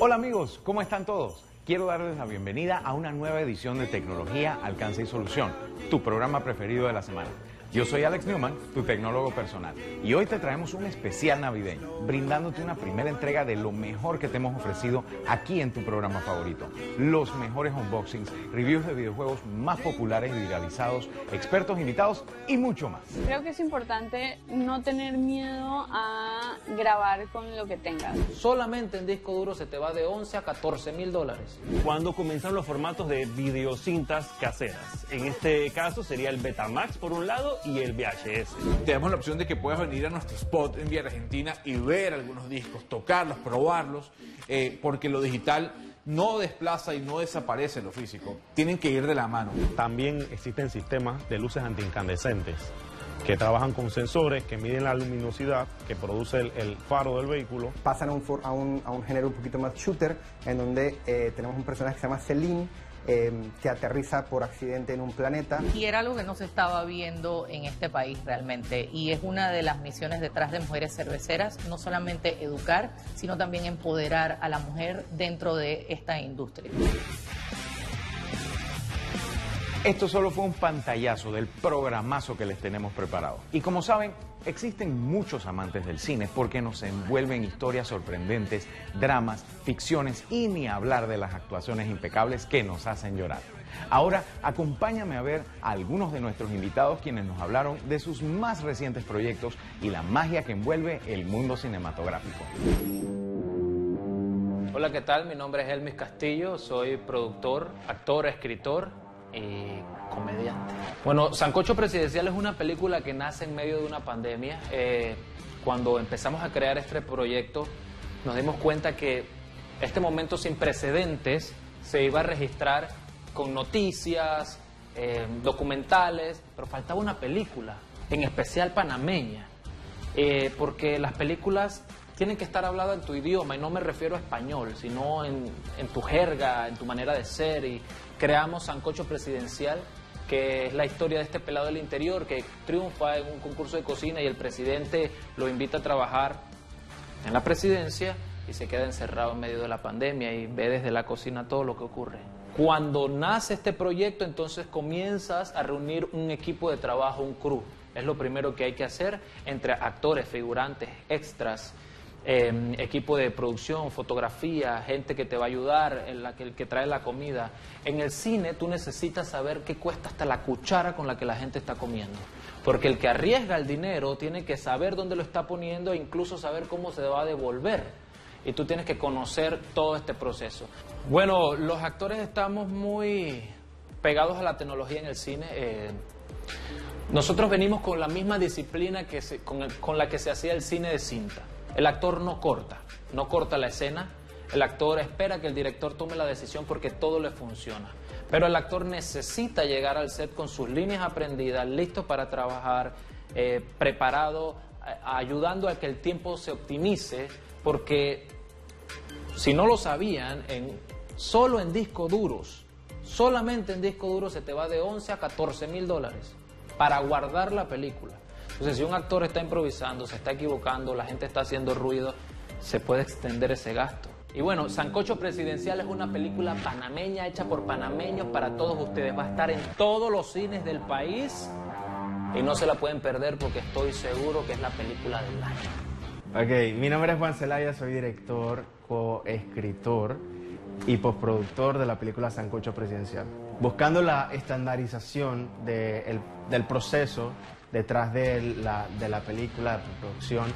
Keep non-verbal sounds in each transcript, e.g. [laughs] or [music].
Hola amigos, ¿cómo están todos? Quiero darles la bienvenida a una nueva edición de Tecnología, Alcance y Solución, tu programa preferido de la semana. Yo soy Alex Newman, tu tecnólogo personal, y hoy te traemos un especial navideño, brindándote una primera entrega de lo mejor que te hemos ofrecido aquí en tu programa favorito. Los mejores unboxings, reviews de videojuegos más populares y viralizados, expertos invitados y mucho más. Creo que es importante no tener miedo a grabar con lo que tengas. Solamente en disco duro se te va de 11 a 14 mil dólares. Cuando comienzan los formatos de videocintas caseras. En este caso sería el Betamax por un lado y el VHS. Te damos la opción de que puedas venir a nuestro spot en Vía Argentina y ver algunos discos, tocarlos, probarlos, eh, porque lo digital no desplaza y no desaparece lo físico. Tienen que ir de la mano. También existen sistemas de luces antiincandescentes que trabajan con sensores que miden la luminosidad que produce el, el faro del vehículo. Pasan a un, for- a un, a un género un poquito más shooter, en donde eh, tenemos un personaje que se llama Celine, eh, que aterriza por accidente en un planeta. Y era algo que no se estaba viendo en este país realmente. Y es una de las misiones detrás de Mujeres Cerveceras, no solamente educar, sino también empoderar a la mujer dentro de esta industria. Esto solo fue un pantallazo del programazo que les tenemos preparado. Y como saben, existen muchos amantes del cine porque nos envuelven historias sorprendentes, dramas, ficciones y ni hablar de las actuaciones impecables que nos hacen llorar. Ahora acompáñame a ver a algunos de nuestros invitados quienes nos hablaron de sus más recientes proyectos y la magia que envuelve el mundo cinematográfico. Hola, ¿qué tal? Mi nombre es Elmis Castillo, soy productor, actor, escritor y comediante. Bueno, Sancocho Presidencial es una película que nace en medio de una pandemia. Eh, cuando empezamos a crear este proyecto, nos dimos cuenta que este momento sin precedentes se iba a registrar con noticias, eh, documentales, pero faltaba una película, en especial panameña. Eh, porque las películas tienen que estar habladas en tu idioma y no me refiero a español, sino en, en tu jerga, en tu manera de ser y creamos Sancocho Presidencial que es la historia de este pelado del interior que triunfa en un concurso de cocina y el presidente lo invita a trabajar en la presidencia y se queda encerrado en medio de la pandemia y ve desde la cocina todo lo que ocurre. Cuando nace este proyecto, entonces comienzas a reunir un equipo de trabajo, un crew. Es lo primero que hay que hacer entre actores, figurantes, extras, eh, equipo de producción, fotografía, gente que te va a ayudar, que, el que trae la comida. En el cine tú necesitas saber qué cuesta hasta la cuchara con la que la gente está comiendo. Porque el que arriesga el dinero tiene que saber dónde lo está poniendo e incluso saber cómo se va a devolver. Y tú tienes que conocer todo este proceso. Bueno, los actores estamos muy pegados a la tecnología en el cine. eh, nosotros venimos con la misma disciplina que con la que se hacía el cine de cinta. El actor no corta, no corta la escena. El actor espera que el director tome la decisión porque todo le funciona. Pero el actor necesita llegar al set con sus líneas aprendidas, listo para trabajar, eh, preparado, ayudando a que el tiempo se optimice, porque si no lo sabían, en, solo en discos duros, solamente en disco duro se te va de 11 a 14 mil dólares para guardar la película. Entonces, si un actor está improvisando, se está equivocando, la gente está haciendo ruido, se puede extender ese gasto. Y bueno, Sancocho Presidencial es una película panameña hecha por panameños para todos ustedes. Va a estar en todos los cines del país y no se la pueden perder porque estoy seguro que es la película del año. Ok, mi nombre es Juan Celaya, soy director, coescritor y postproductor de la película Sancocho Presidencial. Buscando la estandarización de el- del proceso detrás de la, de la película, de producción,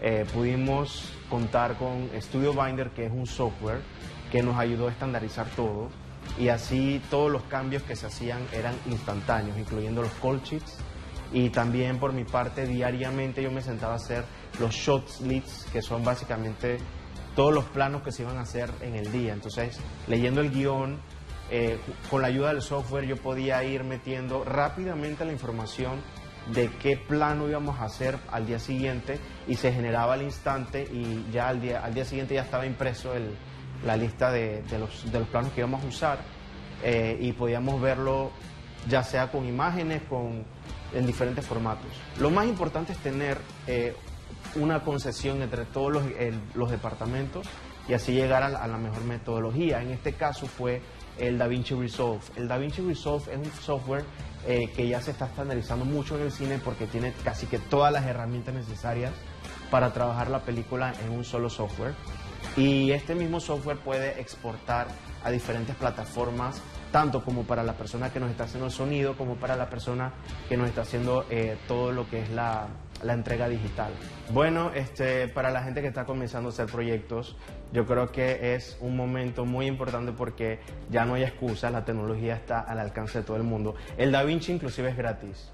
eh, pudimos contar con Studio Binder, que es un software que nos ayudó a estandarizar todo y así todos los cambios que se hacían eran instantáneos, incluyendo los call sheets y también por mi parte diariamente yo me sentaba a hacer los shot leads, que son básicamente todos los planos que se iban a hacer en el día. Entonces, leyendo el guion, eh, con la ayuda del software yo podía ir metiendo rápidamente la información de qué plano íbamos a hacer al día siguiente y se generaba al instante y ya al día, al día siguiente ya estaba impreso el- la lista de, los, de los planos que íbamos a usar eh, y podíamos verlo ya sea con imágenes, con, en diferentes formatos. Lo más importante es tener eh, una concesión entre todos los, los departamentos y así llegar a la, a la mejor metodología. En este caso fue el DaVinci Resolve. El DaVinci Resolve es un software eh, que ya se está estandarizando mucho en el cine porque tiene casi que todas las herramientas necesarias para trabajar la película en un solo software. Y este mismo software puede exportar a diferentes plataformas, tanto como para la persona que nos está haciendo el sonido, como para la persona que nos está haciendo eh, todo lo que es la, la entrega digital. Bueno, este, para la gente que está comenzando a hacer proyectos, yo creo que es un momento muy importante porque ya no hay excusas, la tecnología está al alcance de todo el mundo. El DaVinci inclusive es gratis.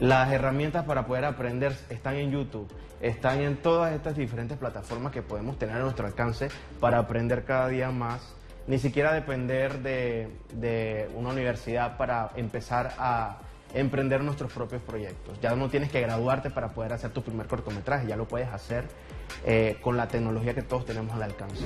Las herramientas para poder aprender están en YouTube, están en todas estas diferentes plataformas que podemos tener a nuestro alcance para aprender cada día más. Ni siquiera depender de, una universidad para empezar a emprender nuestros propios proyectos. Ya no tienes que graduarte para poder hacer tu primer cortometraje, ya lo puedes hacer eh, con la tecnología que todos tenemos al alcance.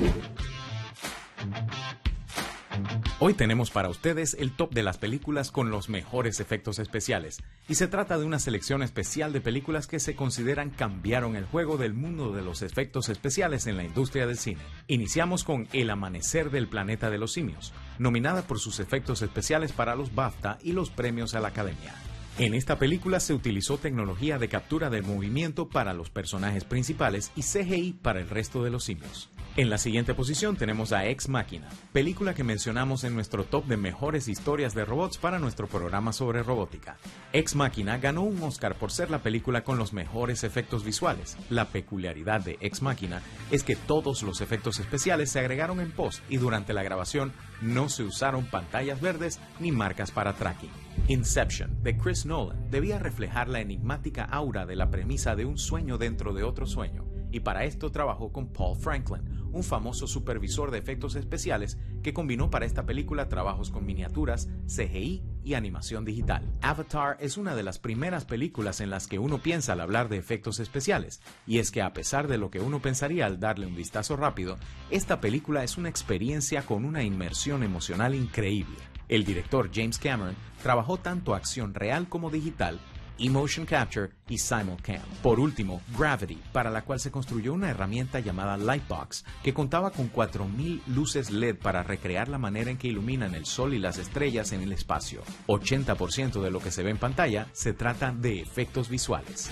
Hoy tenemos para ustedes el top de las películas con los mejores efectos especiales, y se trata de una selección especial de películas que se consideran cambiaron el juego del mundo de los efectos especiales en la industria del cine. Iniciamos con El Amanecer del Planeta de los Simios, nominada por sus efectos especiales para los BAFTA y los premios a la Academia. En esta película se utilizó tecnología de captura de movimiento para los personajes principales y CGI para el resto de los simios. En la siguiente posición tenemos a Ex Machina, película que mencionamos en nuestro top de mejores historias de robots para nuestro programa sobre robótica. Ex Machina ganó un Oscar por ser la película con los mejores efectos visuales. La peculiaridad de Ex Machina es que todos los efectos especiales se agregaron en post y durante la grabación no se usaron pantallas verdes ni marcas para tracking. Inception, de Chris Nolan, debía reflejar la enigmática aura de la premisa de un sueño dentro de otro sueño, y para esto trabajó con Paul Franklin, un famoso supervisor de efectos especiales que combinó para esta película trabajos con miniaturas, CGI y animación digital. Avatar es una de las primeras películas en las que uno piensa al hablar de efectos especiales, y es que a pesar de lo que uno pensaría al darle un vistazo rápido, esta película es una experiencia con una inmersión emocional increíble. El director James Cameron trabajó tanto acción real como digital Emotion Capture y Simulcam. Por último, Gravity, para la cual se construyó una herramienta llamada Lightbox, que contaba con 4.000 luces LED para recrear la manera en que iluminan el sol y las estrellas en el espacio. 80% de lo que se ve en pantalla se trata de efectos visuales.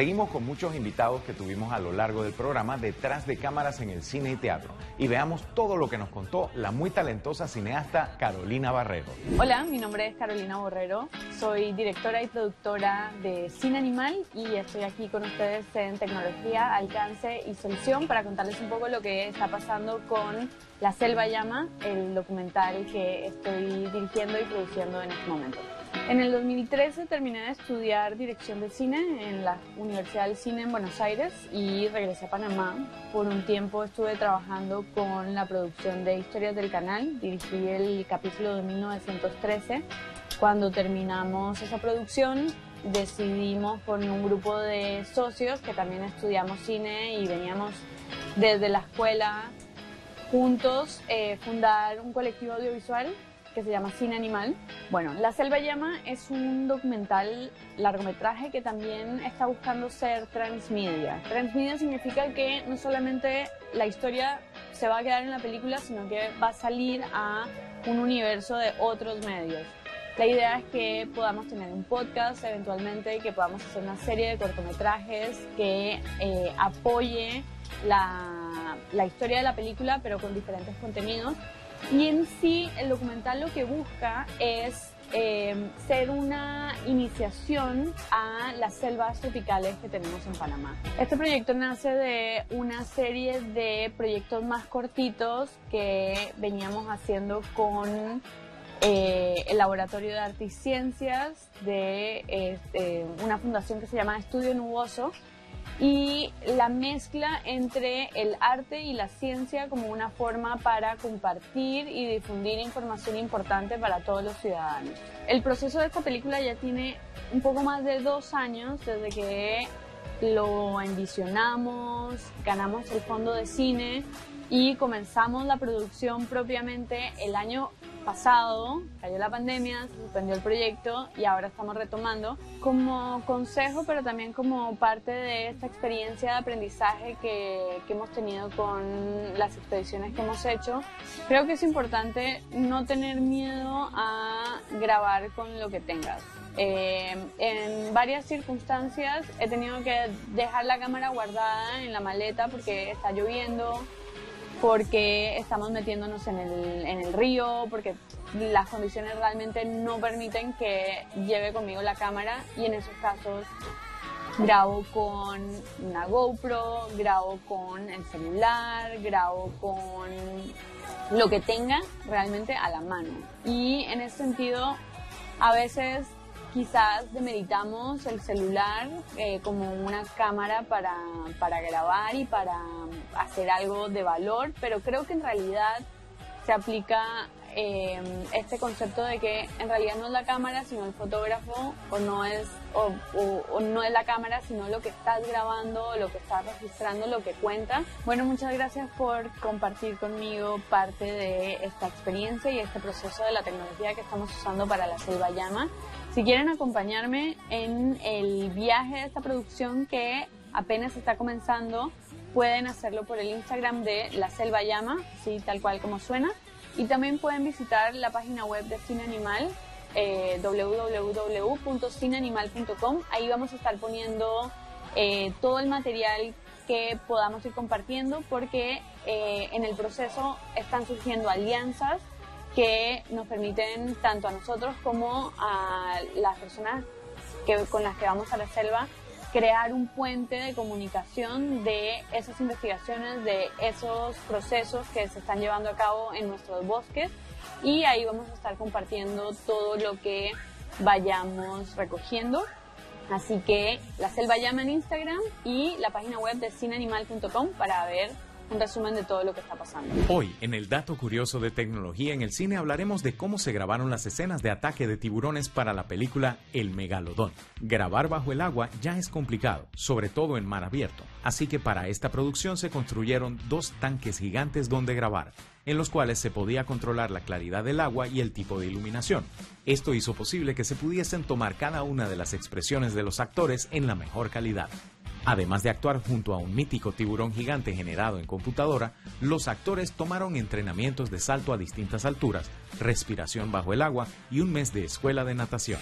Seguimos con muchos invitados que tuvimos a lo largo del programa detrás de cámaras en el cine y teatro. Y veamos todo lo que nos contó la muy talentosa cineasta Carolina Barrero. Hola, mi nombre es Carolina Borrero, soy directora y productora de Cine Animal y estoy aquí con ustedes en Tecnología, Alcance y Solución para contarles un poco lo que está pasando con La Selva Llama, el documental que estoy dirigiendo y produciendo en este momento. En el 2013 terminé de estudiar dirección de cine en la Universidad del Cine en Buenos Aires y regresé a Panamá. Por un tiempo estuve trabajando con la producción de Historias del Canal, dirigí el capítulo de 1913. Cuando terminamos esa producción decidimos con un grupo de socios que también estudiamos cine y veníamos desde la escuela juntos eh, fundar un colectivo audiovisual que se llama Cine Animal. Bueno, La Selva Llama es un documental largometraje que también está buscando ser transmedia. Transmedia significa que no solamente la historia se va a quedar en la película, sino que va a salir a un universo de otros medios. La idea es que podamos tener un podcast eventualmente que podamos hacer una serie de cortometrajes que eh, apoye la, la historia de la película, pero con diferentes contenidos y en sí, el documental lo que busca es eh, ser una iniciación a las selvas tropicales que tenemos en Panamá. Este proyecto nace de una serie de proyectos más cortitos que veníamos haciendo con eh, el Laboratorio de Arte y Ciencias de este, una fundación que se llama Estudio Nuboso y la mezcla entre el arte y la ciencia como una forma para compartir y difundir información importante para todos los ciudadanos. El proceso de esta película ya tiene un poco más de dos años desde que lo envisionamos, ganamos el fondo de cine y comenzamos la producción propiamente el año pasado cayó la pandemia, se suspendió el proyecto y ahora estamos retomando como consejo, pero también como parte de esta experiencia de aprendizaje que, que hemos tenido con las expediciones que hemos hecho. Creo que es importante no tener miedo a grabar con lo que tengas. Eh, en varias circunstancias he tenido que dejar la cámara guardada en la maleta porque está lloviendo, porque estamos metiéndonos en el, en el río, porque las condiciones realmente no permiten que lleve conmigo la cámara y en esos casos grabo con una GoPro, grabo con el celular, grabo con lo que tenga realmente a la mano. Y en ese sentido, a veces quizás demeritamos el celular eh, como una cámara para, para grabar y para hacer algo de valor, pero creo que en realidad se aplica eh, este concepto de que en realidad no es la cámara sino el fotógrafo o no es o, o, no es la cámara sino lo que estás grabando lo que estás registrando lo que cuenta. Bueno muchas gracias por compartir conmigo parte de esta experiencia y este proceso de la tecnología que estamos usando para la selva llama si quieren acompañarme en el viaje de esta producción que apenas está comenzando pueden hacerlo por el Instagram de La Selva Llama, sí, tal cual como suena. Y también pueden visitar la página web de Cine Animal, eh, www.cineanimal.com. Ahí vamos a estar poniendo eh, todo el material que podamos ir compartiendo porque eh, en el proceso están surgiendo alianzas que nos permiten tanto a nosotros como a las personas que, con las que vamos a la selva crear un puente de comunicación de esas investigaciones, de esos procesos que se están llevando a cabo en nuestros bosques y ahí vamos a estar compartiendo todo lo que vayamos recogiendo. Así que la selva llama en Instagram y la página web de cineanimal.com para ver un resumen de todo lo que está pasando. Hoy, en el dato curioso de tecnología en el cine, hablaremos de cómo se grabaron las escenas de ataque de tiburones para la película El Megalodón. Grabar bajo el agua ya es complicado, sobre todo en mar abierto, así que para esta producción se construyeron dos tanques gigantes donde grabar, en los cuales se podía controlar la claridad del agua y el tipo de iluminación. Esto hizo posible que se pudiesen tomar cada una de las expresiones de los actores en la mejor calidad. Además de actuar junto a un mítico tiburón gigante generado en computadora, los actores tomaron entrenamientos de salto a distintas alturas, respiración bajo el agua y un mes de escuela de natación.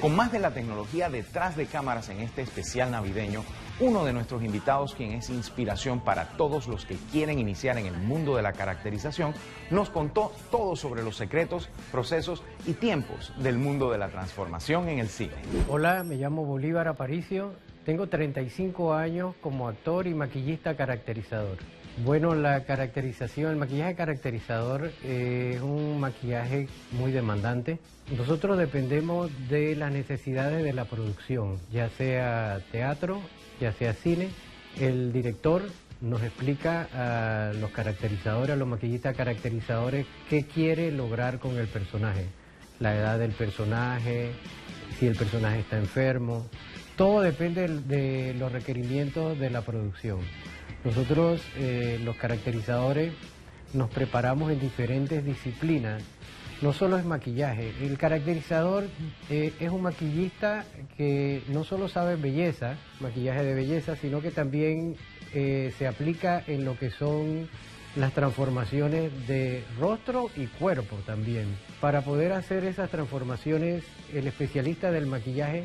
Con más de la tecnología detrás de cámaras en este especial navideño, uno de nuestros invitados, quien es inspiración para todos los que quieren iniciar en el mundo de la caracterización, nos contó todo sobre los secretos, procesos y tiempos del mundo de la transformación en el cine. Hola, me llamo Bolívar Aparicio, tengo 35 años como actor y maquillista caracterizador. Bueno, la caracterización, el maquillaje caracterizador es un maquillaje muy demandante. Nosotros dependemos de las necesidades de la producción, ya sea teatro, ya sea cine. El director nos explica a los caracterizadores, a los maquillistas caracterizadores, qué quiere lograr con el personaje. La edad del personaje, si el personaje está enfermo. Todo depende de los requerimientos de la producción. Nosotros, eh, los caracterizadores, nos preparamos en diferentes disciplinas. No solo es maquillaje, el caracterizador eh, es un maquillista que no solo sabe belleza, maquillaje de belleza, sino que también eh, se aplica en lo que son las transformaciones de rostro y cuerpo también. Para poder hacer esas transformaciones, el especialista del maquillaje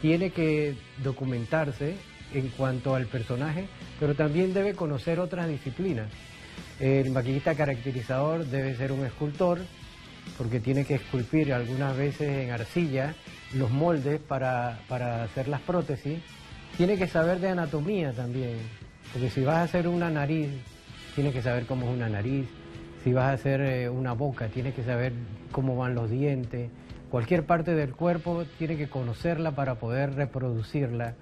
tiene que documentarse en cuanto al personaje, pero también debe conocer otras disciplinas. El maquillista caracterizador debe ser un escultor, porque tiene que esculpir algunas veces en arcilla los moldes para, hacer las prótesis. Tiene que saber de anatomía también, porque si vas a hacer una nariz, tiene que saber cómo es una nariz. Si vas a hacer eh, una boca, tiene que saber cómo van los dientes. Cualquier parte del cuerpo tiene que conocerla para poder reproducirla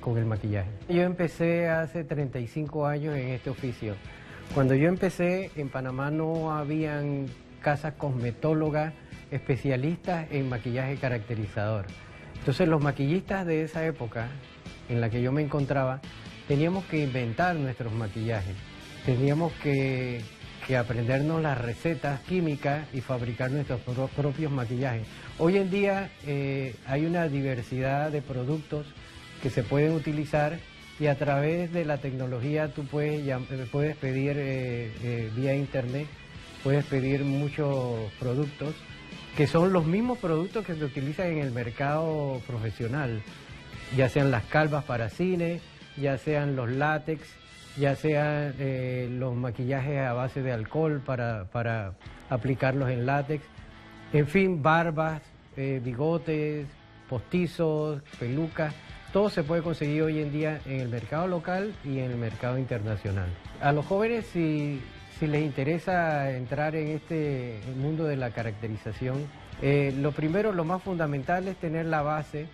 con el maquillaje. Yo empecé hace 35 años en este oficio. Cuando yo empecé en Panamá no habían casas cosmetólogas especialistas en maquillaje caracterizador. Entonces los maquillistas de esa época en la que yo me encontraba teníamos que inventar nuestros maquillajes, teníamos que, y aprendernos las recetas químicas y fabricar nuestros propios maquillajes. Hoy en día eh, hay una diversidad de productos que se pueden utilizar y a través de la tecnología tú puedes, puedes pedir eh, vía internet, puedes pedir muchos productos que son los mismos productos que se utilizan en el mercado profesional, ya sean las calvas para cine, ya sean los látex, ya sean eh, los maquillajes a base de alcohol para, para aplicarlos en látex, en fin, barbas, eh, bigotes, postizos, pelucas, todo se puede conseguir hoy en día en el mercado local y en el mercado internacional. A los jóvenes, si, les interesa entrar en este mundo de la caracterización, eh, lo primero, lo más fundamental es tener la base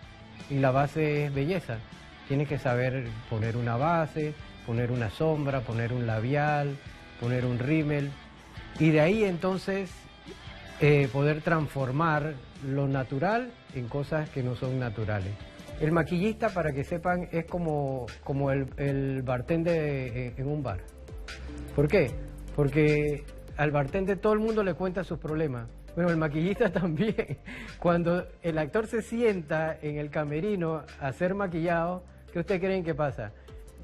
y la base es belleza. Tienes que saber poner una base, poner una sombra, poner un labial, poner un rímel y de ahí entonces eh, poder transformar lo natural en cosas que no son naturales. El maquillista, para que sepan, es como, como el, el bartender eh, en un bar. ¿Por qué? Porque al bartender todo el mundo le cuenta sus problemas. Bueno, el maquillista [laughs] también. Cuando el actor se sienta en el camerino a ser maquillado, ¿qué ustedes creen que pasa?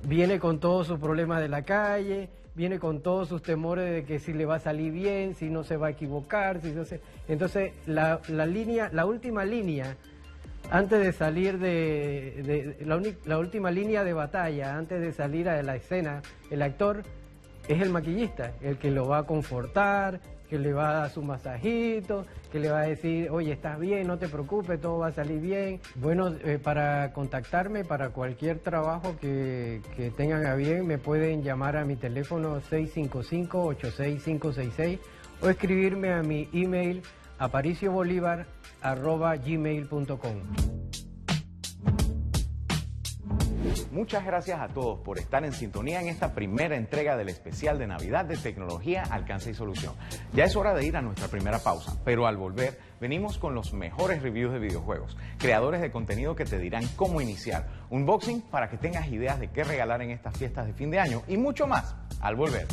Viene con todos sus problemas de la calle, viene con todos sus temores de que si le va a salir bien, si no se va a equivocar, si no. Entonces, la, línea, la última línea, antes de salir de... la, la última línea de batalla, antes de salir a la escena, el actor es el maquillista, el que lo va a confortar, que le va a dar su masajito, que le va a decir, oye, estás bien, no te preocupes, todo va a salir bien. Bueno, eh, para contactarme, para cualquier trabajo que, que, tengan a bien, me pueden llamar a mi teléfono 655-86566 o escribirme a mi email apariciobolivar.gmail.com. Muchas gracias a todos por estar en sintonía en esta primera entrega del especial de Navidad de Tecnología, Alcance y Solución. Ya es hora de ir a nuestra primera pausa, pero al volver venimos con los mejores reviews de videojuegos, creadores de contenido que te dirán cómo iniciar, unboxing para que tengas ideas de qué regalar en estas fiestas de fin de año y mucho más al volver.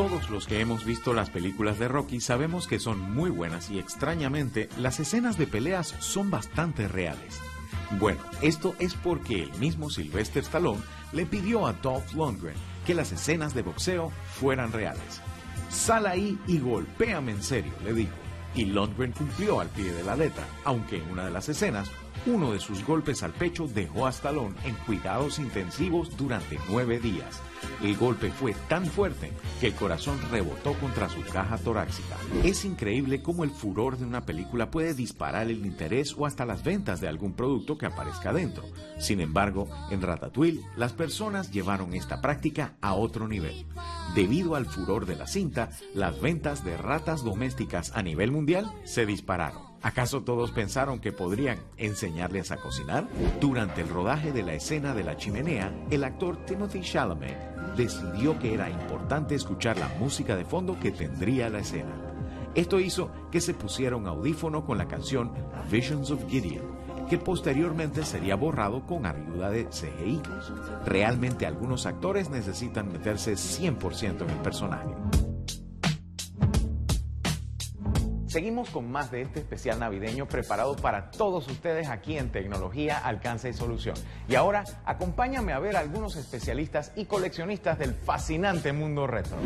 Todos los que hemos visto las películas de Rocky sabemos que son muy buenas y extrañamente las escenas de peleas son bastante reales. Bueno, esto es porque el mismo Sylvester Stallone le pidió a Dolph Lundgren que las escenas de boxeo fueran reales. Sal ahí y golpéame en serio, le dijo. Y Lundgren cumplió al pie de la letra, aunque en una de las escenas, uno de sus golpes al pecho dejó a Stallone en cuidados intensivos durante nueve días. El golpe fue tan fuerte que el corazón rebotó contra su caja torácica. Es increíble cómo el furor de una película puede disparar el interés o hasta las ventas de algún producto que aparezca dentro. Sin embargo, en Ratatouille, las personas llevaron esta práctica a otro nivel. Debido al furor de la cinta, las ventas de ratas domésticas a nivel mundial se dispararon. ¿Acaso todos pensaron que podrían enseñarles a cocinar? Durante el rodaje de la escena de la chimenea, el actor Timothy Chalamet decidió que era importante escuchar la música de fondo que tendría la escena. Esto hizo que se pusiera un audífono con la canción Visions of Gideon, que posteriormente sería borrado con ayuda de CGI. Realmente algunos actores necesitan meterse 100% en el personaje. Seguimos con más de este especial navideño preparado para todos ustedes aquí en Tecnología, Alcance y Solución. Y ahora acompáñame a ver a algunos especialistas y coleccionistas del fascinante mundo retro.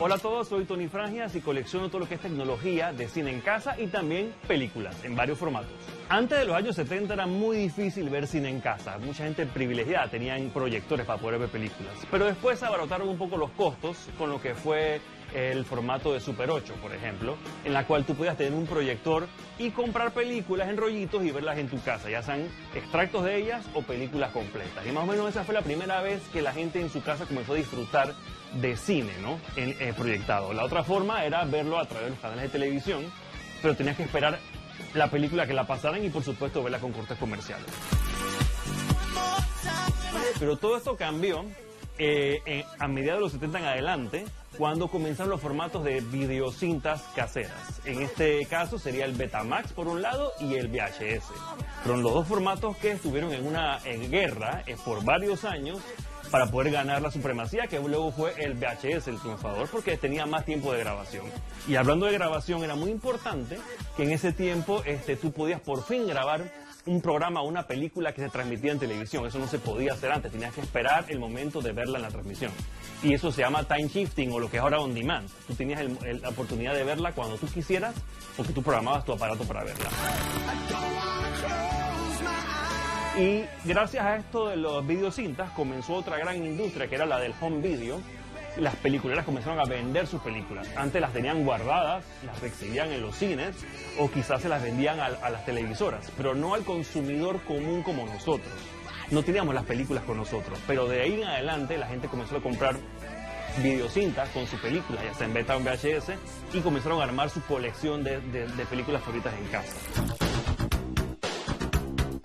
Hola a todos, soy Tony Frangias y colecciono todo lo que es tecnología de cine en casa y también películas en varios formatos. Antes de los años 70 era muy difícil ver cine en casa. Mucha gente privilegiada tenían proyectores para poder ver películas. Pero después abarataron un poco los costos con lo que fue el formato de Super 8, por ejemplo, en la cual tú podías tener un proyector y comprar películas en rollitos y verlas en tu casa, ya sean extractos de ellas o películas completas. Y más o menos esa fue la primera vez que la gente en su casa comenzó a disfrutar de cine, ¿no? En, eh, proyectado. La otra forma era verlo a través de los canales de televisión, pero tenías que esperar la película que la pasaran y por supuesto verla con cortes comerciales. Pero todo esto cambió eh, a mediados de los 70 en adelante, cuando comenzaron los formatos de videocintas caseras. En este caso sería el Betamax por un lado y el VHS. Fueron los dos formatos que estuvieron en una en guerra eh, por varios años para poder ganar la supremacía, que luego fue el VHS el triunfador, porque tenía más tiempo de grabación. Y hablando de grabación, era muy importante que en ese tiempo este, tú podías por fin grabar un programa una película que se transmitía en televisión. Eso no se podía hacer antes, tenías que esperar el momento de verla en la transmisión. Y eso se llama time shifting o lo que es ahora on demand. Tú tenías la oportunidad de verla cuando tú quisieras porque tú programabas tu aparato para verla. Y gracias a esto de los videocintas comenzó otra gran industria que era la del home video. Las peliculeras comenzaron a vender sus películas. Antes las tenían guardadas, las exhibían en los cines o quizás se las vendían a, las televisoras, pero no al consumidor común como nosotros. No teníamos las películas con nosotros, pero de ahí en adelante la gente comenzó a comprar videocintas con sus películas, ya sea en beta VHS, y comenzaron a armar su colección de películas favoritas en casa.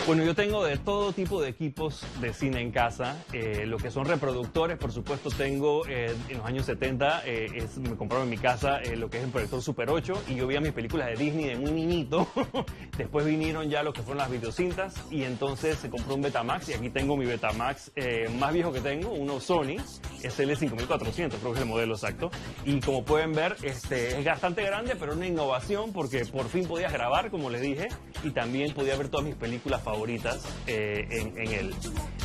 Bueno, yo tengo de todo tipo de equipos de cine en casa. Eh, lo que son reproductores, por supuesto, tengo eh, en los años 70, eh, es, me compraron en mi casa lo que es el proyector Super 8 y yo veía mis películas de Disney de muy niñito. [laughs] Después vinieron ya lo que fueron las videocintas y entonces se compró un Betamax y aquí tengo mi Betamax más viejo que tengo, uno Sony, es el 5400, creo que es el modelo exacto. Y como pueden ver, este, es bastante grande, pero una innovación porque por fin podías grabar, como les dije, y también podía ver todas mis películas favoritas eh, en, en, él.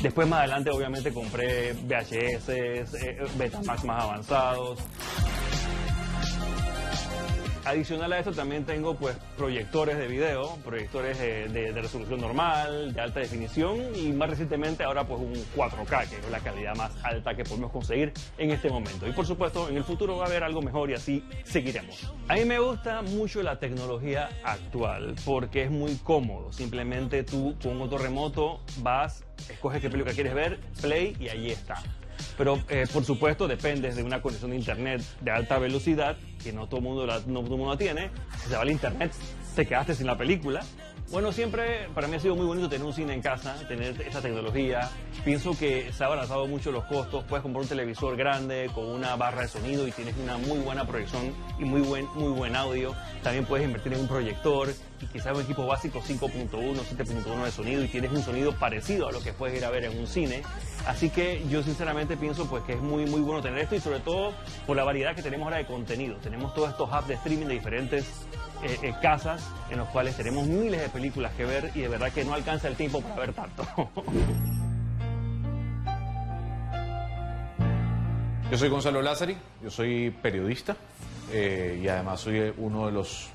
Después más adelante obviamente compré VHS, eh, Betamax más avanzados. Adicional a eso también tengo pues proyectores de video, proyectores de, resolución normal, de alta definición y más recientemente ahora pues un 4K, que es la calidad más alta que podemos conseguir en este momento. Y por supuesto en el futuro va a haber algo mejor y así seguiremos. A mí me gusta mucho la tecnología actual porque es muy cómodo. Simplemente tú con un remoto vas, escoges qué película quieres ver, play y ahí está. Pero eh, por supuesto depende de una conexión de internet de alta velocidad, que no todo el mundo la, no todo mundo tiene. Si se va al internet, te quedaste sin la película. Bueno, siempre para mí ha sido muy bonito tener un cine en casa, tener esa tecnología. Pienso que se ha abaratado mucho los costos. Puedes comprar un televisor grande con una barra de sonido y tienes una muy buena proyección y muy buen, muy buen audio. También puedes invertir en un proyector y quizás un equipo básico 5.1, 7.1 de sonido y tienes un sonido parecido a lo que puedes ir a ver en un cine. Así que yo sinceramente pienso pues que es muy muy bueno tener esto y sobre todo por la variedad que tenemos ahora de contenido. Tenemos todos estos apps de streaming de diferentes eh, eh, casas en los cuales tenemos miles de películas que ver y de verdad que no alcanza el tiempo para ver tanto. [laughs] Yo soy Gonzalo Lázari, yo soy periodista eh, y además soy uno de los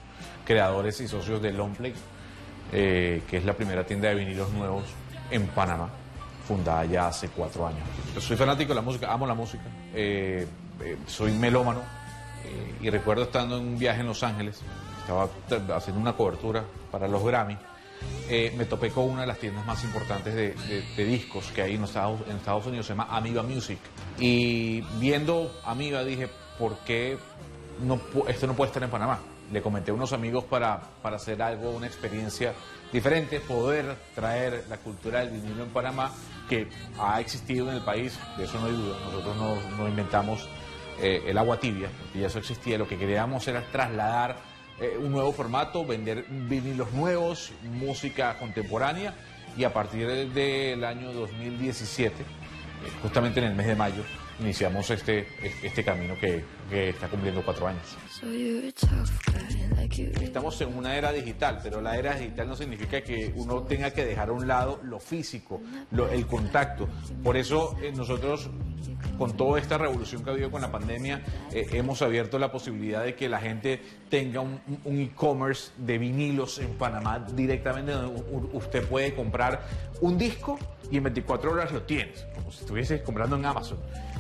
creadores y socios de Longplay, que es la primera tienda de vinilos nuevos en Panamá fundada ya hace cuatro años. Yo soy fanático de la música, amo la música, eh, eh, soy melómano eh, y recuerdo estando en un viaje en Los Ángeles, estaba haciendo una cobertura para los Grammy, me topé con una de las tiendas más importantes de, discos que hay en Estados, en Estados Unidos, se llama Amiga Music. Y viendo Amiga dije, ¿por qué no, esto no puede estar en Panamá? Le comenté a unos amigos para, para hacer algo, una experiencia diferente, poder traer la cultura del vinilo en Panamá que ha existido en el país, de eso no hay duda. Nosotros no, inventamos eh, el agua tibia, porque ya eso existía. Lo que queríamos era trasladar eh, un nuevo formato, vender vinilos nuevos, música contemporánea, y a partir del año 2017, eh, justamente en el mes de mayo, iniciamos este, este camino que, que está cumpliendo cuatro años. Estamos en una era digital, pero la era digital no significa que uno tenga que dejar a un lado lo físico, el contacto. Por eso eh, nosotros, con toda esta revolución que ha habido con la pandemia, eh, hemos abierto la posibilidad de que la gente tenga un, e-commerce de vinilos en Panamá directamente, donde usted puede comprar un disco y en 24 horas lo tienes, como si estuviese comprando en Amazon.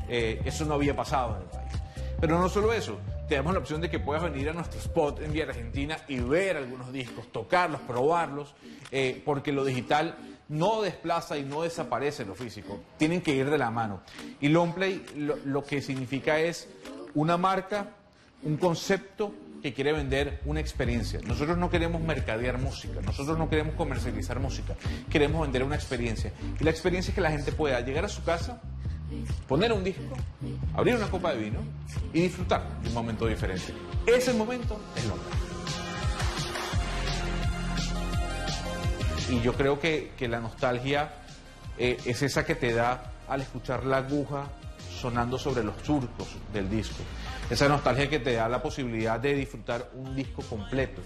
Eh, eso no había pasado en el país. Pero no solo eso, te damos la opción de que puedas venir a nuestro spot en Vía Argentina y ver algunos discos, tocarlos, probarlos, eh, porque lo digital no desplaza y no desaparece lo físico, tienen que ir de la mano. Y Longplay lo, lo que significa es una marca, un concepto que quiere vender una experiencia. Nosotros no queremos mercadear música, nosotros no queremos comercializar música, queremos vender una experiencia. Y la experiencia es que la gente pueda llegar a su casa, poner un disco, abrir una copa de vino y disfrutar de un momento diferente. Ese momento es Londres. Y yo creo que, que la nostalgia eh, es esa que te da al escuchar la aguja sonando sobre los surcos del disco. Esa nostalgia que te da la posibilidad de disfrutar un disco completo.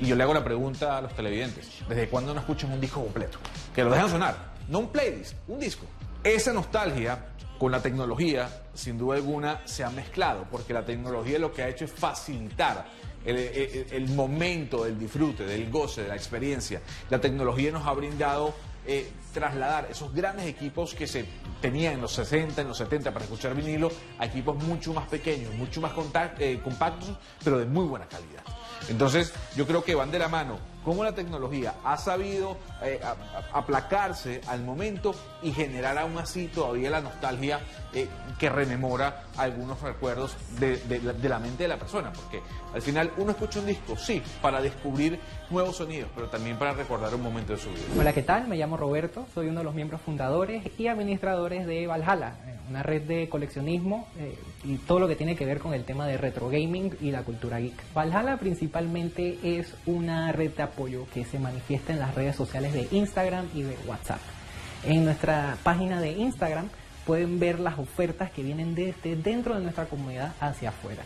Y yo le hago la pregunta a los televidentes, ¿desde cuándo no escuchan un disco completo? Que lo dejan sonar, no un playlist, un disco. Esa nostalgia con la tecnología, sin duda alguna, se ha mezclado, porque la tecnología lo que ha hecho es facilitar el, el- el momento del disfrute, del goce, de la experiencia. La tecnología nos ha brindado eh, trasladar esos grandes equipos que se tenían en los 60, en los 70 para escuchar vinilo a equipos mucho más pequeños, mucho más eh, compactos, pero de muy buena calidad. Entonces, yo creo que van de la mano cómo la tecnología ha sabido eh, aplacarse al momento y generar aún así todavía la nostalgia eh, que rememora algunos recuerdos de, la mente de la persona. Porque al final uno escucha un disco, sí, para descubrir nuevos sonidos, pero también para recordar un momento de su vida. Hola, ¿qué tal? Me llamo Roberto, soy uno de los miembros fundadores y administradores de Valhalla, eh, una red de coleccionismo eh, y todo lo que tiene que ver con el tema de retro gaming y la cultura geek. Valhalla principalmente es una red de apoyo que se manifiesta en las redes sociales de Instagram y de WhatsApp. En nuestra página de Instagram pueden ver las ofertas que vienen desde dentro de nuestra comunidad hacia afuera.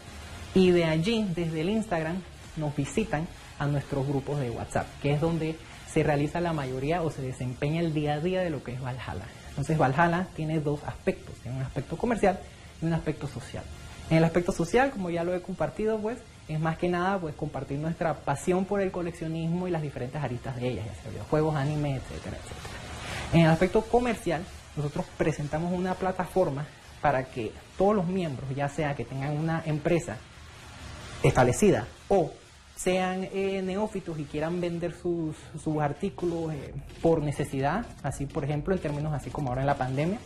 Y de allí, desde el Instagram, nos visitan a nuestros grupos de WhatsApp, que es donde se realiza la mayoría o se desempeña el día a día de lo que es Valhalla. Entonces Valhalla tiene dos aspectos, tiene un aspecto comercial y un aspecto social. En el aspecto social, como ya lo he compartido, pues es más que nada pues compartir nuestra pasión por el coleccionismo y las diferentes aristas de ellas, ya sea videojuegos, anime, etcétera, etcétera. En el aspecto comercial, nosotros presentamos una plataforma para que todos los miembros, ya sea que tengan una empresa establecida o sean eh, neófitos y quieran vender sus, sus artículos eh, por necesidad, así por ejemplo en términos así como ahora en la pandemia,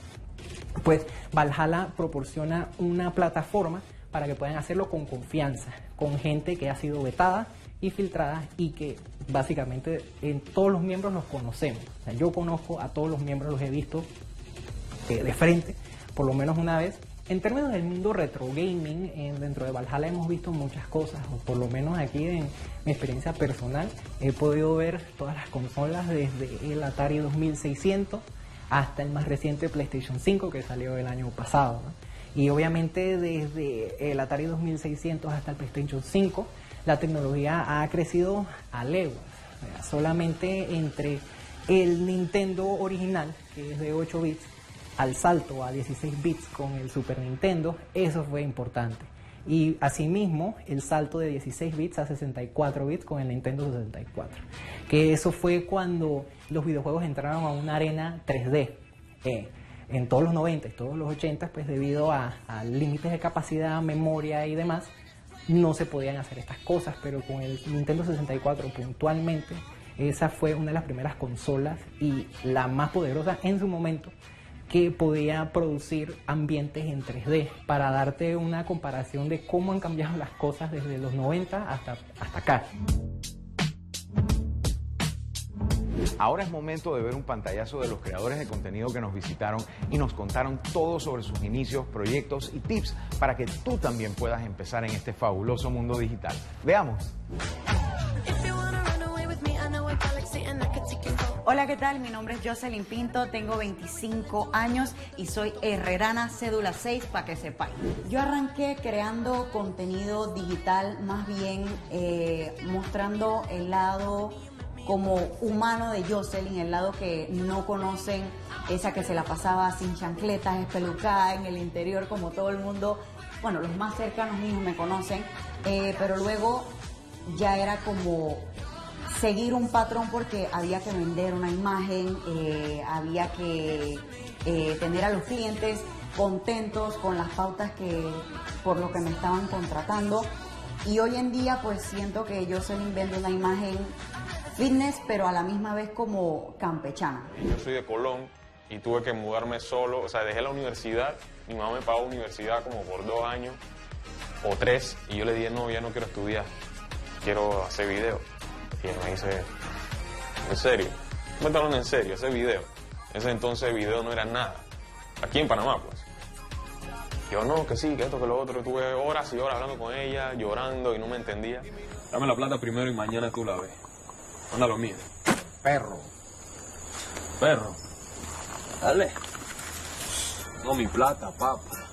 pues Valhalla proporciona una plataforma para que puedan hacerlo con confianza, con gente que ha sido vetada y filtrada y que básicamente en todos los miembros los conocemos. Yo conozco a todos los miembros, los he visto eh, de frente, por lo menos una vez. En términos del mundo retro gaming, eh, dentro de Valhalla hemos visto muchas cosas, o por lo menos aquí en mi experiencia personal, he podido ver todas las consolas desde el Atari 2600 hasta el más reciente PlayStation 5 que salió el año pasado. ¿no? Y obviamente desde el Atari 2600 hasta el PlayStation 5, la tecnología ha crecido a leguas. Solamente entre el Nintendo original, que es de 8 bits, al salto a 16 bits con el Super Nintendo, eso fue importante. Y asimismo, el salto de 16 bits a 64 bits con el Nintendo 64. Que eso fue cuando los videojuegos entraron a una arena 3D. eh, en todos los 90 y todos los 80, pues debido a, a límites de capacidad, memoria y demás, no se podían hacer estas cosas, pero con el Nintendo 64 puntualmente, esa fue una de las primeras consolas y la más poderosa en su momento que podía producir ambientes en 3D para darte una comparación de cómo han cambiado las cosas desde los 90 hasta, hasta acá. Ahora es momento de ver un pantallazo de los creadores de contenido que nos visitaron y nos contaron todo sobre sus inicios, proyectos y tips para que tú también puedas empezar en este fabuloso mundo digital. Veamos. Hola, ¿qué tal? Mi nombre es Jocelyn Pinto, tengo 25 años y soy herrerana cédula 6 para que sepáis. Yo arranqué creando contenido digital más bien eh, mostrando el lado como humano de Jocelyn, el lado que no conocen, esa que se la pasaba sin chancletas, espelucada en el interior como todo el mundo, bueno, los más cercanos míos me conocen, eh, pero luego ya era como seguir un patrón porque había que vender una imagen, eh, había que eh, tener a los clientes contentos con las pautas que por lo que me estaban contratando. Y hoy en día pues siento que yo se vendo una imagen fitness, pero a la misma vez como campechana. Yo soy de Colón y tuve que mudarme solo, o sea, dejé la universidad, mi mamá me pagó universidad como por dos años o tres y yo le dije, no, ya no quiero estudiar, quiero hacer video. Y me dice, ¿en serio? Me está hablando en serio, hacer video. Ese entonces video no era nada. Aquí en Panamá, pues. yo no, que sí, que esto, que lo otro. Tuve horas y horas hablando con ella, llorando y no me entendía. Dame la plata primero y mañana tú la ves. Anda lo mío. Perro. Perro. Dale. No mi plata, papá.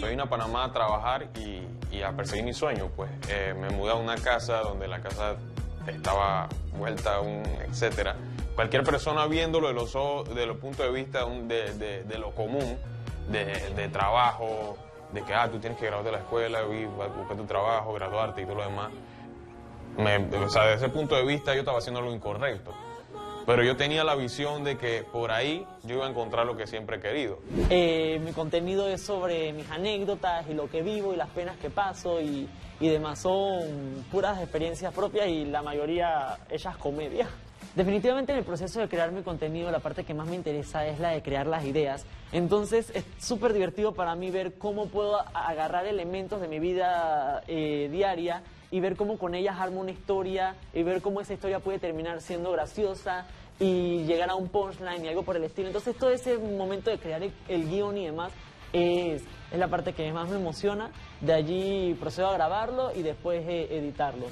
Me vine a Panamá a trabajar y, y a perseguir mi sueño, pues. Eh, me mudé a una casa donde la casa estaba vuelta un etcétera. Cualquier persona viéndolo de los ojos, de los puntos de vista un- de, de- de lo común, de, de trabajo, de que ah, tú tienes que graduarte de la escuela, y buscar tu trabajo, graduarte y todo lo demás. Me- o sea, desde ese punto de vista yo estaba haciendo algo incorrecto. Pero yo tenía la visión de que por ahí yo iba a encontrar lo que siempre he querido. Eh, mi contenido es sobre mis anécdotas y lo que vivo y las penas que paso y, y demás. Son puras experiencias propias y la mayoría ellas comedias. Definitivamente en el proceso de crear mi contenido la parte que más me interesa es la de crear las ideas. Entonces es súper divertido para mí ver cómo puedo agarrar elementos de mi vida eh, diaria y ver cómo con ellas armo una historia y ver cómo esa historia puede terminar siendo graciosa y llegar a un punchline y algo por el estilo. Entonces todo ese momento de crear el, el guion y demás es, es la parte que más me emociona. De allí procedo a grabarlo y después eh, editarlo.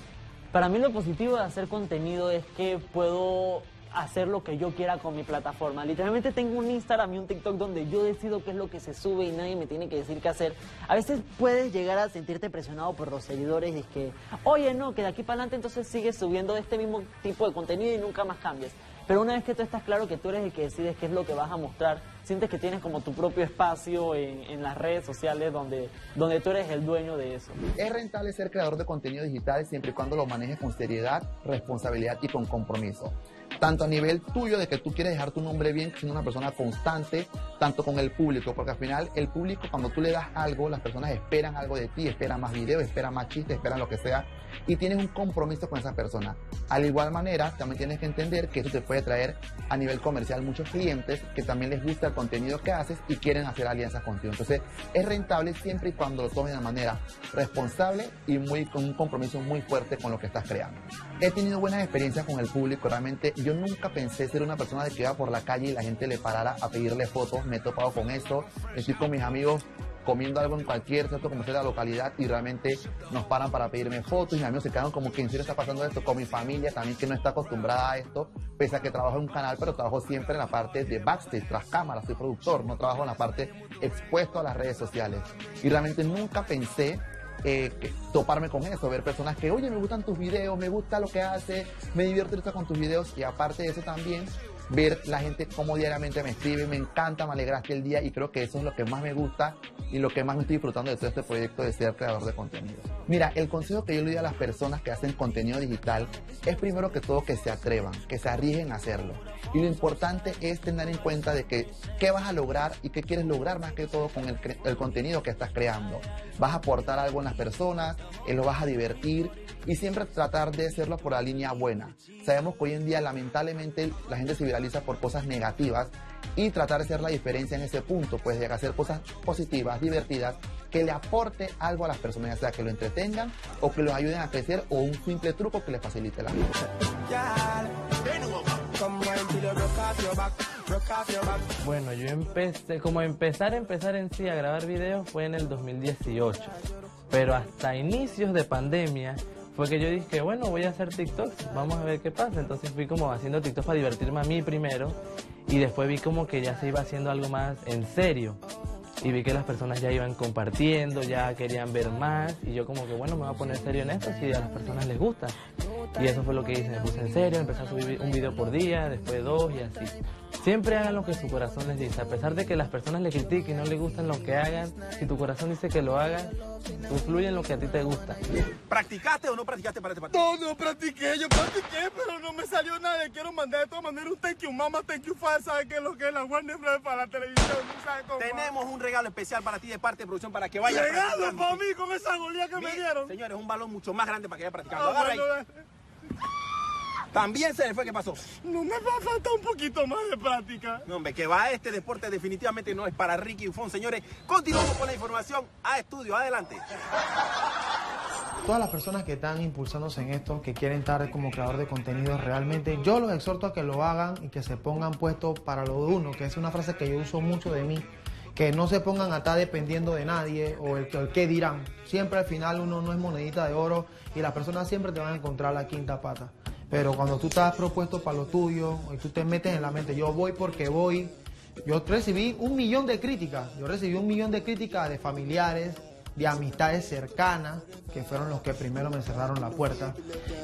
Para mí lo positivo de hacer contenido es que puedo hacer lo que yo quiera con mi plataforma. Literalmente tengo un Instagram y un TikTok donde yo decido qué es lo que se sube y nadie me tiene que decir qué hacer. A veces puedes llegar a sentirte presionado por los seguidores y que, oye, no, que de aquí para adelante entonces sigues subiendo este mismo tipo de contenido y nunca más cambies. Pero una vez que tú estás claro que tú eres el que decides qué es lo que vas a mostrar, sientes que tienes como tu propio espacio en, en las redes sociales donde, donde tú eres el dueño de eso. Es rentable ser creador de contenido digital siempre y cuando lo manejes con seriedad, responsabilidad y con compromiso. Tanto a nivel tuyo de que tú quieres dejar tu nombre bien, siendo una persona constante, tanto con el público, porque al final el público cuando tú le das algo, las personas esperan algo de ti, esperan más videos, esperan más chistes, esperan lo que sea, y tienes un compromiso con esa persona. Al igual manera, también tienes que entender que eso te puede traer a nivel comercial muchos clientes que también les gusta el contenido que haces y quieren hacer alianzas contigo. Entonces, es rentable siempre y cuando lo tomes de manera responsable y muy, con un compromiso muy fuerte con lo que estás creando. He tenido buenas experiencias con el público, realmente yo nunca pensé ser una persona de que iba por la calle y la gente le parara a pedirle fotos, me he topado con eso, estoy con mis amigos comiendo algo en cualquier centro comercial de la localidad y realmente nos paran para pedirme fotos y mis amigos se quedan como que en serio está pasando esto con mi familia también que no está acostumbrada a esto, pese a que trabajo en un canal, pero trabajo siempre en la parte de backstage, tras cámaras, soy productor, no trabajo en la parte expuesto a las redes sociales. Y realmente nunca pensé eh, toparme con eso, ver personas que, oye, me gustan tus videos, me gusta lo que haces, me divierto con tus videos y aparte de eso también ver la gente cómo diariamente me escribe, me encanta, me alegraste el día y creo que eso es lo que más me gusta y lo que más me estoy disfrutando de todo este proyecto de ser creador de contenido. Mira, el consejo que yo le doy a las personas que hacen contenido digital es primero que todo que se atrevan, que se arriesguen a hacerlo. Y lo importante es tener en cuenta de que qué vas a lograr y qué quieres lograr más que todo con el contenido que estás creando. Vas a aportar algo en las personas, eh, lo vas a divertir y siempre tratar de hacerlo por la línea buena. Sabemos que hoy en día lamentablemente la gente se viraliza por cosas negativas y tratar de hacer la diferencia en ese punto, pues de hacer cosas positivas, divertidas, que le aporte algo a las personas, ya sea que lo entretengan o que los ayuden a crecer o un simple truco que les facilite la vida. Bueno, yo empecé, como empezar, empezar en sí a grabar videos fue en el 2018. Pero hasta inicios de pandemia fue que yo dije, bueno, voy a hacer TikTok, vamos a ver qué pasa. Entonces fui como haciendo TikTok para divertirme a mí primero y después vi como que ya se iba haciendo algo más en serio. Y vi que las personas ya iban compartiendo, ya querían ver más y yo como que bueno, me voy a poner serio en esto si a las personas les gusta. Y eso fue lo que hice, me puse en serio, empecé a subir un video por día, después dos y así. Siempre hagan lo que su corazón les dice, a pesar de que las personas le critiquen y no les gustan lo que hagan, si tu corazón dice que lo hagan, tú fluye en lo que a ti te gusta. ¿Practicaste o no practicaste para este partido? No, no practiqué, yo practiqué, pero no me salió nada. Quiero mandar de todas maneras un thank you, mama, thank you, fan. ¿Sabes qué es lo que es la Warner Bros. para la televisión? ¿Tú ¿Sabes cómo? Tenemos un regalo especial para ti de parte de producción para que vayas ¿Regalo para mí con esa golía que me dieron? Señores, un balón mucho más grande para que vaya practicando. Ah, Agarra ahí. También se le fue, ¿qué pasó? No me va a faltar un poquito más de práctica. No, hombre, que va este deporte definitivamente no es para Ricky Ufón, señores. Continuamos con la información a estudio, adelante. todas las personas que están impulsándose en esto, que quieren estar como creador de contenido, realmente yo los exhorto a que lo hagan y que se pongan puestos para lo de uno, que es una frase que yo uso mucho de mí, que no se pongan a estar dependiendo de nadie o el, el qué dirán. Siempre al final uno no es monedita de oro y las personas siempre te van a encontrar la quinta pata. Pero cuando tú estás propuesto para lo tuyo y tú te metes en la mente, yo voy porque voy, yo recibí un millón de críticas, yo recibí un millón de críticas de familiares, de amistades cercanas, que fueron los que primero me cerraron la puerta.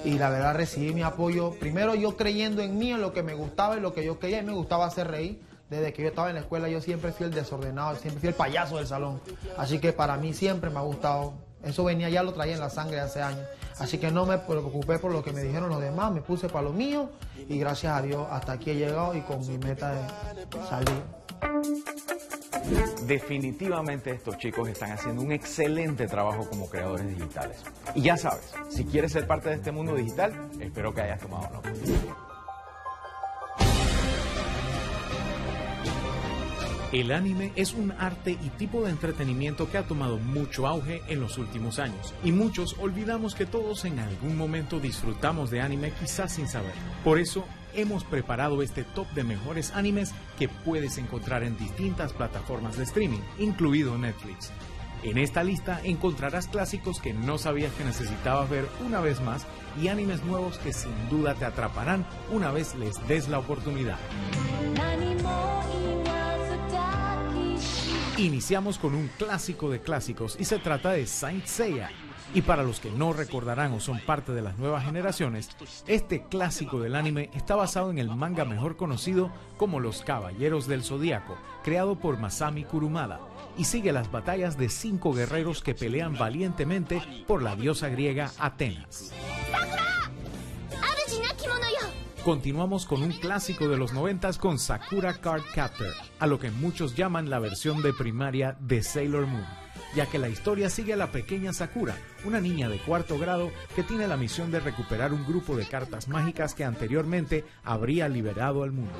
Y la verdad recibí mi apoyo, primero yo creyendo en mí, en lo que me gustaba y lo que yo quería, y me gustaba hacer reír. Desde que yo estaba en la escuela yo siempre fui el desordenado, siempre fui el payaso del salón. Así que para mí siempre me ha gustado. Eso venía, ya lo traía en la sangre hace años. Así que no me preocupé por lo que me dijeron los demás, me puse para lo mío y gracias a Dios hasta aquí he llegado y con mi meta de salir. Definitivamente estos chicos están haciendo un excelente trabajo como creadores digitales. Y ya sabes, si quieres ser parte de este mundo digital, espero que hayas tomado nota. El anime es un arte y tipo de entretenimiento que ha tomado mucho auge en los últimos años, y muchos olvidamos que todos en algún momento disfrutamos de anime quizás sin saber. Por eso hemos preparado este top de mejores animes que puedes encontrar en distintas plataformas de streaming, incluido Netflix. En esta lista encontrarás clásicos que no sabías que necesitabas ver una vez más y animes nuevos que sin duda te atraparán una vez les des la oportunidad. Iniciamos con un clásico de clásicos y se trata de Saint Seiya. Y para los que no recordarán o son parte de las nuevas generaciones, este clásico del anime está basado en el manga mejor conocido como Los Caballeros del Zodíaco, creado por Masami Kurumada, y sigue las batallas de cinco guerreros que pelean valientemente por la diosa griega Atenas. Continuamos con un clásico de los noventas con Sakura Card Captor, a lo que muchos llaman la versión de primaria de Sailor Moon, ya que la historia sigue a la pequeña Sakura, una niña de cuarto grado que tiene la misión de recuperar un grupo de cartas mágicas que anteriormente habría liberado al mundo.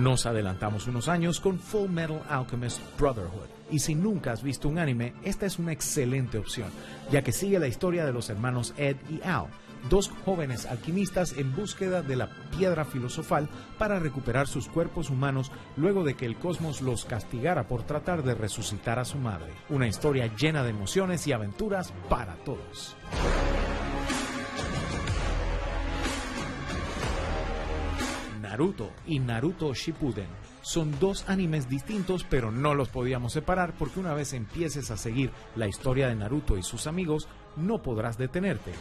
Nos adelantamos unos años con Full Metal Alchemist Brotherhood. Y si nunca has visto un anime, esta es una excelente opción, ya que sigue la historia de los hermanos Ed y Al, dos jóvenes alquimistas en búsqueda de la piedra filosofal para recuperar sus cuerpos humanos luego de que el cosmos los castigara por tratar de resucitar a su madre. Una historia llena de emociones y aventuras para todos. Naruto y Naruto Shippuden son dos animes distintos, pero no los podíamos separar porque una vez empieces a seguir la historia de Naruto y sus amigos, no podrás detenerte.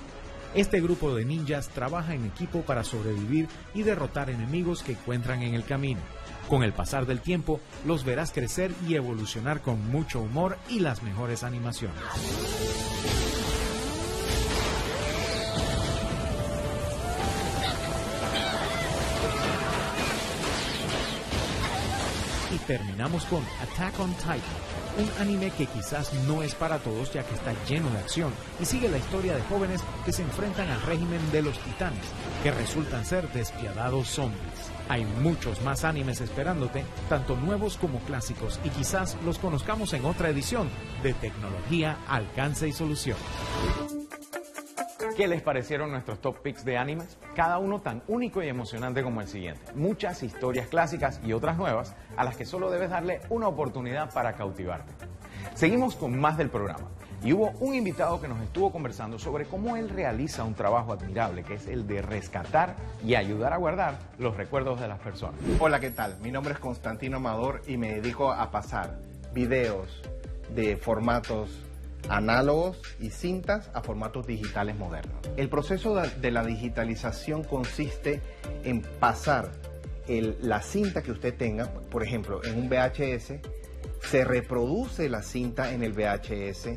Este grupo de ninjas trabaja en equipo para sobrevivir y derrotar enemigos que encuentran en el camino. Con el pasar del tiempo, los verás crecer y evolucionar con mucho humor y las mejores animaciones. Terminamos con Attack on Titan, un anime que quizás no es para todos ya que está lleno de acción y sigue la historia de jóvenes que se enfrentan al régimen de los titanes, que resultan ser despiadados zombies. Hay muchos más animes esperándote, tanto nuevos como clásicos, y quizás los conozcamos en otra edición de Tecnología, Alcance y Solución. ¿Qué les parecieron nuestros top picks de animes? Cada uno tan único y emocionante como el siguiente. Muchas historias clásicas y otras nuevas a las que solo debes darle una oportunidad para cautivarte. Seguimos con más del programa. Y hubo un invitado que nos estuvo conversando sobre cómo él realiza un trabajo admirable, que es el de rescatar y ayudar a guardar los recuerdos de las personas. Hola, ¿qué tal? Mi nombre es Constantino Amador y me dedico a pasar videos de formatos análogos y cintas a formatos digitales modernos. El proceso de, la digitalización consiste en pasar la cinta que usted tenga, por ejemplo, en un VHS, se reproduce la cinta en el VHS,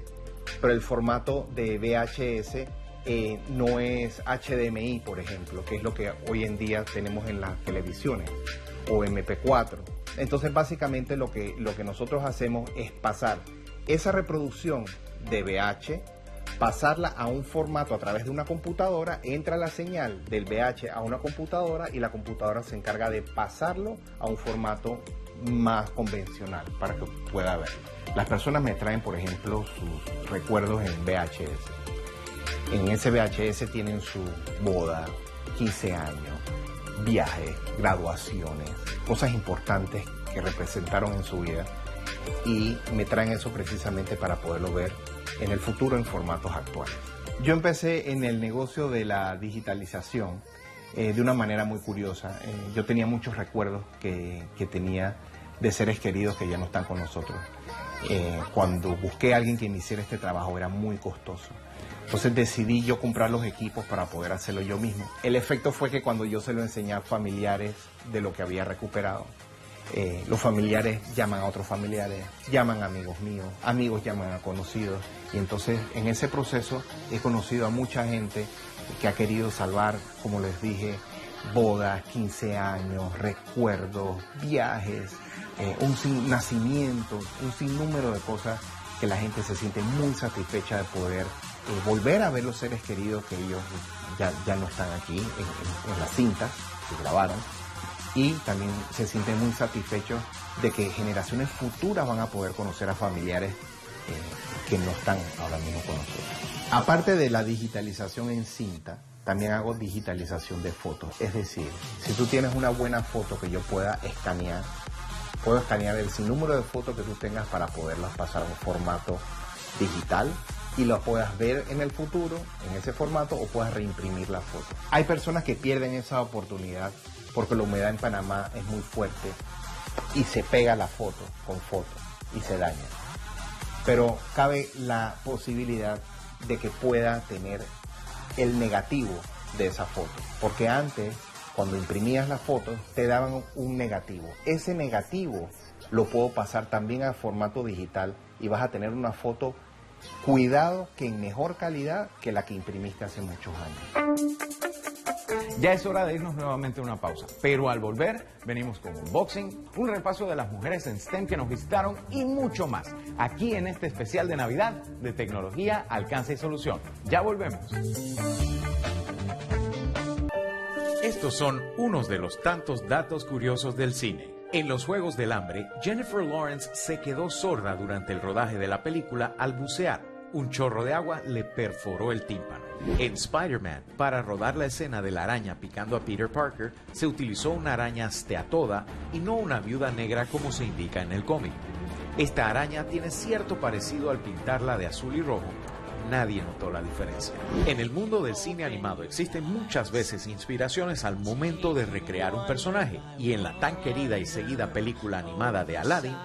pero el formato de VHS eh, no es HDMI, por ejemplo, que es lo que hoy en día tenemos en las televisiones, o MP4. Entonces, básicamente lo que, lo que nosotros hacemos es pasar esa reproducción de VH, pasarla a un formato a través de una computadora, entra la señal del VH a una computadora y la computadora se encarga de pasarlo a un formato más convencional para que pueda verlo. Las personas me traen, por ejemplo, sus recuerdos en VHS. En ese VHS tienen su boda, 15 años, viajes, graduaciones, cosas importantes que representaron en su vida y me traen eso precisamente para poderlo ver en el futuro en formatos actuales. Yo empecé en el negocio de la digitalización eh, de una manera muy curiosa. Eh, yo tenía muchos recuerdos que, que, tenía de seres queridos que ya no están con nosotros. Eh, cuando busqué a alguien que me hiciera este trabajo era muy costoso. Entonces decidí yo comprar los equipos para poder hacerlo yo mismo. El efecto fue que cuando yo se lo enseñé a familiares de lo que había recuperado, eh, los familiares llaman a otros familiares, llaman a amigos míos, amigos llaman a conocidos. Y entonces en ese proceso he conocido a mucha gente que ha querido salvar, como les dije, bodas, 15 años, recuerdos, viajes, eh, un nacimiento, un sinnúmero de cosas que la gente se siente muy satisfecha de poder eh, volver a ver los seres queridos que ellos ya, ya no están aquí en, en las cintas que grabaron y también se sienten muy satisfechos de que generaciones futuras van a poder conocer a familiares eh, que no están ahora mismo con nosotros. Aparte de la digitalización en cinta, también hago digitalización de fotos. Es decir, si tú tienes una buena foto que yo pueda escanear, puedo escanear el sinnúmero de fotos que tú tengas para poderlas pasar a un formato digital y lo puedas ver en el futuro en ese formato o puedas reimprimir la foto. Hay personas que pierden esa oportunidad porque la humedad en Panamá es muy fuerte y se pega la foto con foto y se daña. Pero cabe la posibilidad de que pueda tener el negativo de esa foto, porque antes cuando imprimías la foto te daban un negativo. Ese negativo lo puedo pasar también a formato digital y vas a tener una foto cuidado que en mejor calidad que la que imprimiste hace muchos años. Ya es hora de irnos nuevamente a una pausa, pero al volver venimos con un boxing, un repaso de las mujeres en STEM que nos visitaron y mucho más, aquí en este especial de Navidad de tecnología, alcance y solución. Ya volvemos. Estos son unos de los tantos datos curiosos del cine. En los Juegos del Hambre, Jennifer Lawrence se quedó sorda durante el rodaje de la película al bucear. Un chorro de agua le perforó el tímpano. En Spider-Man, para rodar la escena de la araña picando a Peter Parker, se utilizó una araña steatoda y no una viuda negra como se indica en el cómic. Esta araña tiene cierto parecido al pintarla de azul y rojo, nadie notó la diferencia. En el mundo del cine animado existen muchas veces inspiraciones al momento de recrear un personaje, y en la tan querida y seguida película animada de Aladdin,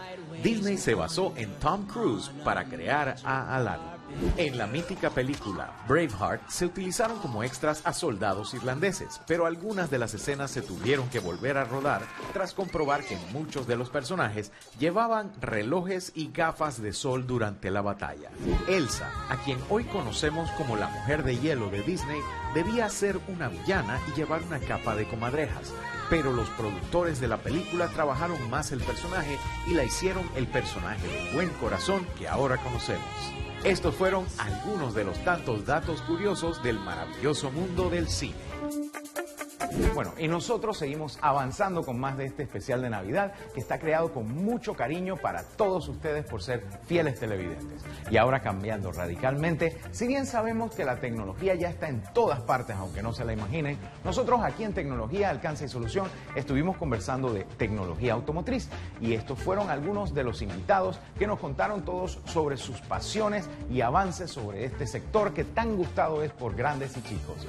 Disney se basó en Tom Cruise para crear a Aladdin. En la mítica película Braveheart se utilizaron como extras a soldados irlandeses, pero algunas de las escenas se tuvieron que volver a rodar tras comprobar que muchos de los personajes llevaban relojes y gafas de sol durante la batalla. Elsa, a quien hoy conocemos como la mujer de hielo de Disney, debía ser una villana y llevar una capa de comadrejas, pero los productores de la película trabajaron más el personaje y la hicieron el personaje de buen corazón que ahora conocemos. Estos fueron algunos de los tantos datos curiosos del maravilloso mundo del cine. Bueno, y nosotros seguimos avanzando con más de este especial de Navidad que está creado con mucho cariño para todos ustedes por ser fieles televidentes. Y ahora cambiando radicalmente, si bien sabemos que la tecnología ya está en todas partes, aunque no se la imaginen, nosotros aquí en Tecnología Alcance y Solución estuvimos conversando de tecnología automotriz y estos fueron algunos de los invitados que nos contaron todos sobre sus pasiones y avances sobre este sector que tan gustado es por grandes y chicos.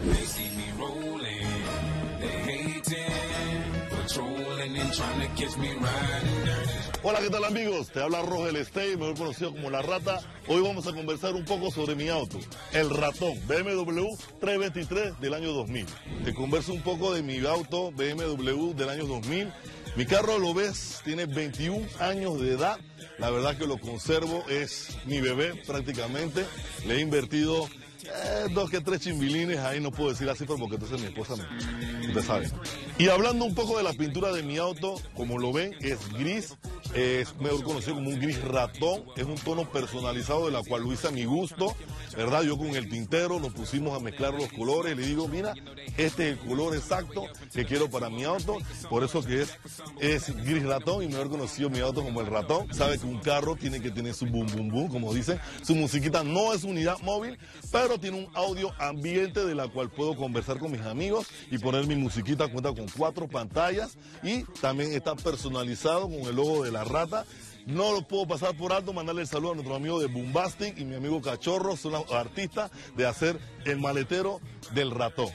Hola, ¿qué tal amigos? Te habla Rogel Stey, mejor conocido como La Rata. Hoy vamos a conversar un poco sobre mi auto, el Ratón BMW 323 del año 2000. Te converso un poco de mi auto BMW del año 2000. Mi carro, lo ves, tiene 21 años de edad. La verdad que lo conservo, es mi bebé prácticamente. Le he invertido eh, dos que tres chimbilines, ahí no puedo decir así porque entonces mi esposa me, usted sabe. Y hablando un poco de la pintura de mi auto, como lo ven, es gris es mejor conocido como un gris ratón, es un tono personalizado de la cual lo hice a mi gusto, ¿verdad? Yo con el tintero nos pusimos a mezclar los colores, le digo, mira, este es el color exacto que quiero para mi auto, por eso que es, es gris ratón y mejor conocido mi auto como el ratón. Sabe que un carro tiene que tener su boom boom boom, como dicen, su musiquita no es unidad móvil, pero tiene un audio ambiente de la cual puedo conversar con mis amigos y poner mi musiquita, cuenta con cuatro pantallas y también está personalizado con el logo de la rata. No lo puedo pasar por alto, mandarle el saludo a nuestro amigo de Boombastic y mi amigo Cachorro, son los artistas de hacer el maletero del ratón.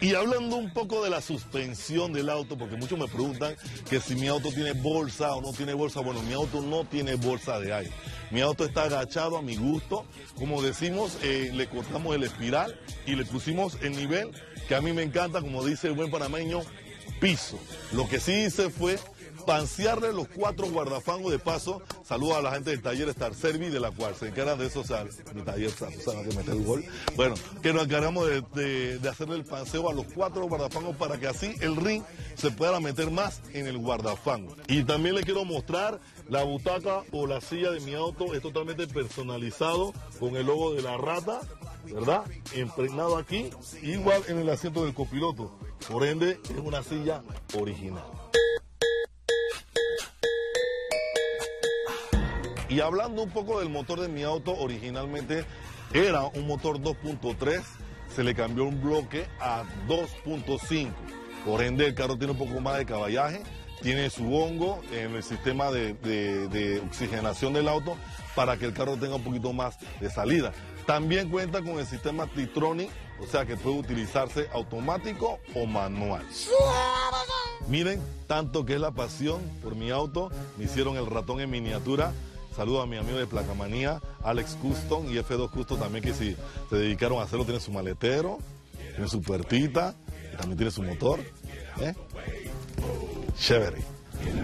Y hablando un poco de la suspensión del auto, porque muchos me preguntan que si mi auto tiene bolsa o no tiene bolsa. Bueno, mi auto no tiene bolsa de aire. Mi auto está agachado a mi gusto. Como decimos, eh, le cortamos el espiral y le pusimos el nivel que a mí me encanta, como dice el buen panameño, piso. Lo que sí hice fue pansearle los cuatro guardafangos de paso. Saludo a la gente del taller Star Service, de la cual se encarga de eso, o sea, mi taller Susana que mete el gol. Bueno, que nos encargamos de, de- de hacerle el panseo a los cuatro guardafangos para que así el ring se pueda meter más en el guardafango. Y también le quiero mostrar la butaca o la silla de mi auto, es totalmente personalizado con el logo de la rata. ¿Verdad? Impregnado aquí, igual en el asiento del copiloto. Por ende, es una silla original. Y hablando un poco del motor de mi auto, originalmente era un motor 2.3, se le cambió un bloque a 2.5. Por ende, el carro tiene un poco más de caballaje, tiene su hongo en el sistema de, de- oxigenación del auto para que el carro tenga un poquito más de salida. También cuenta con el sistema Titronic, o sea que puede utilizarse automático o manual. Miren, tanto que es la pasión por mi auto, me hicieron el ratón en miniatura. Saludo a mi amigo de Placamanía, Alex Custom y F2 Custom también que si se dedicaron a hacerlo, tiene su maletero, tiene su puertita, y también tiene su motor. ¿eh? Chévere.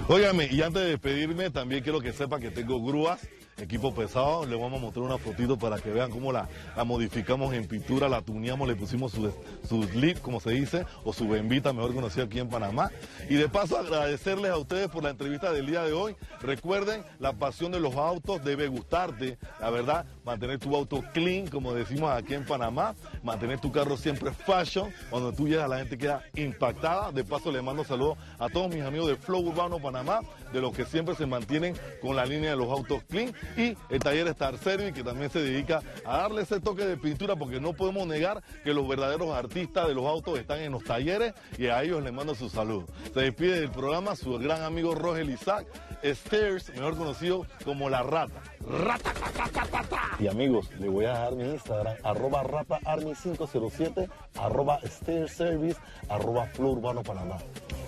Óigame, y antes de despedirme, también quiero que sepa que tengo grúas, equipo pesado. Le vamos a mostrar una fotito para que vean cómo la, modificamos en pintura, la tuneamos, le pusimos su, su slip, como se dice, o su bembita, mejor conocida aquí en Panamá. Y de paso, agradecerles a ustedes por la entrevista del día de hoy. Recuerden, la pasión de los autos debe gustarte, la verdad, mantener tu auto clean, como decimos aquí en Panamá, mantener tu carro siempre fashion. Cuando tú llegas, la gente queda impactada. De paso, le mando saludos a todos mis amigos de Flow Urbano Panamá, de los que siempre se mantienen con la línea de los autos clean. Y el taller Star Service, que también se dedica a darle ese toque de pintura, porque no podemos negar que los verdaderos artistas de los autos están en los talleres y a ellos les mando su saludo. Se despide del programa su gran amigo Rogel Isaac, Stairs, mejor conocido como La Rata. Rata, ta, ta, ta, ta. Y amigos, le voy a dejar mi Instagram, arroba rataarmy507, arroba Stairs Service, arroba Flow Urbano Panamá.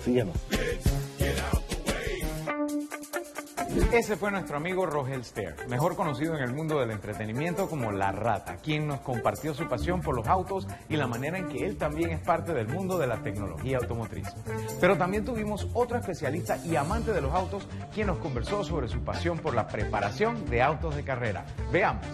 Síguenos. Ese fue nuestro amigo Rogel Stair, mejor conocido en el mundo del entretenimiento como La Rata, quien nos compartió su pasión por los autos y la manera en que él también es parte del mundo de la tecnología automotriz. Pero también tuvimos otro especialista y amante de los autos, quien nos conversó sobre su pasión por la preparación de autos de carrera. Veamos.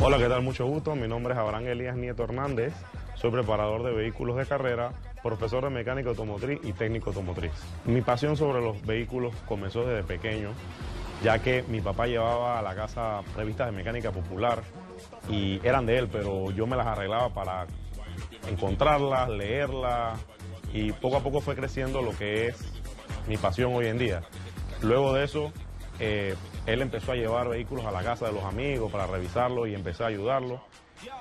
Hola, ¿qué tal? Mucho gusto. Mi nombre es Abraham Elías Nieto Hernández. Soy preparador de vehículos de carrera, profesor de mecánica automotriz y técnico automotriz. Mi pasión sobre los vehículos comenzó desde pequeño, ya que mi papá llevaba a la casa revistas de mecánica popular y eran de él, pero yo me las arreglaba para encontrarlas, leerlas y poco a poco fue creciendo lo que es mi pasión hoy en día. Luego de eso, eh, él empezó a llevar vehículos a la casa de los amigos para revisarlos y empecé a ayudarlo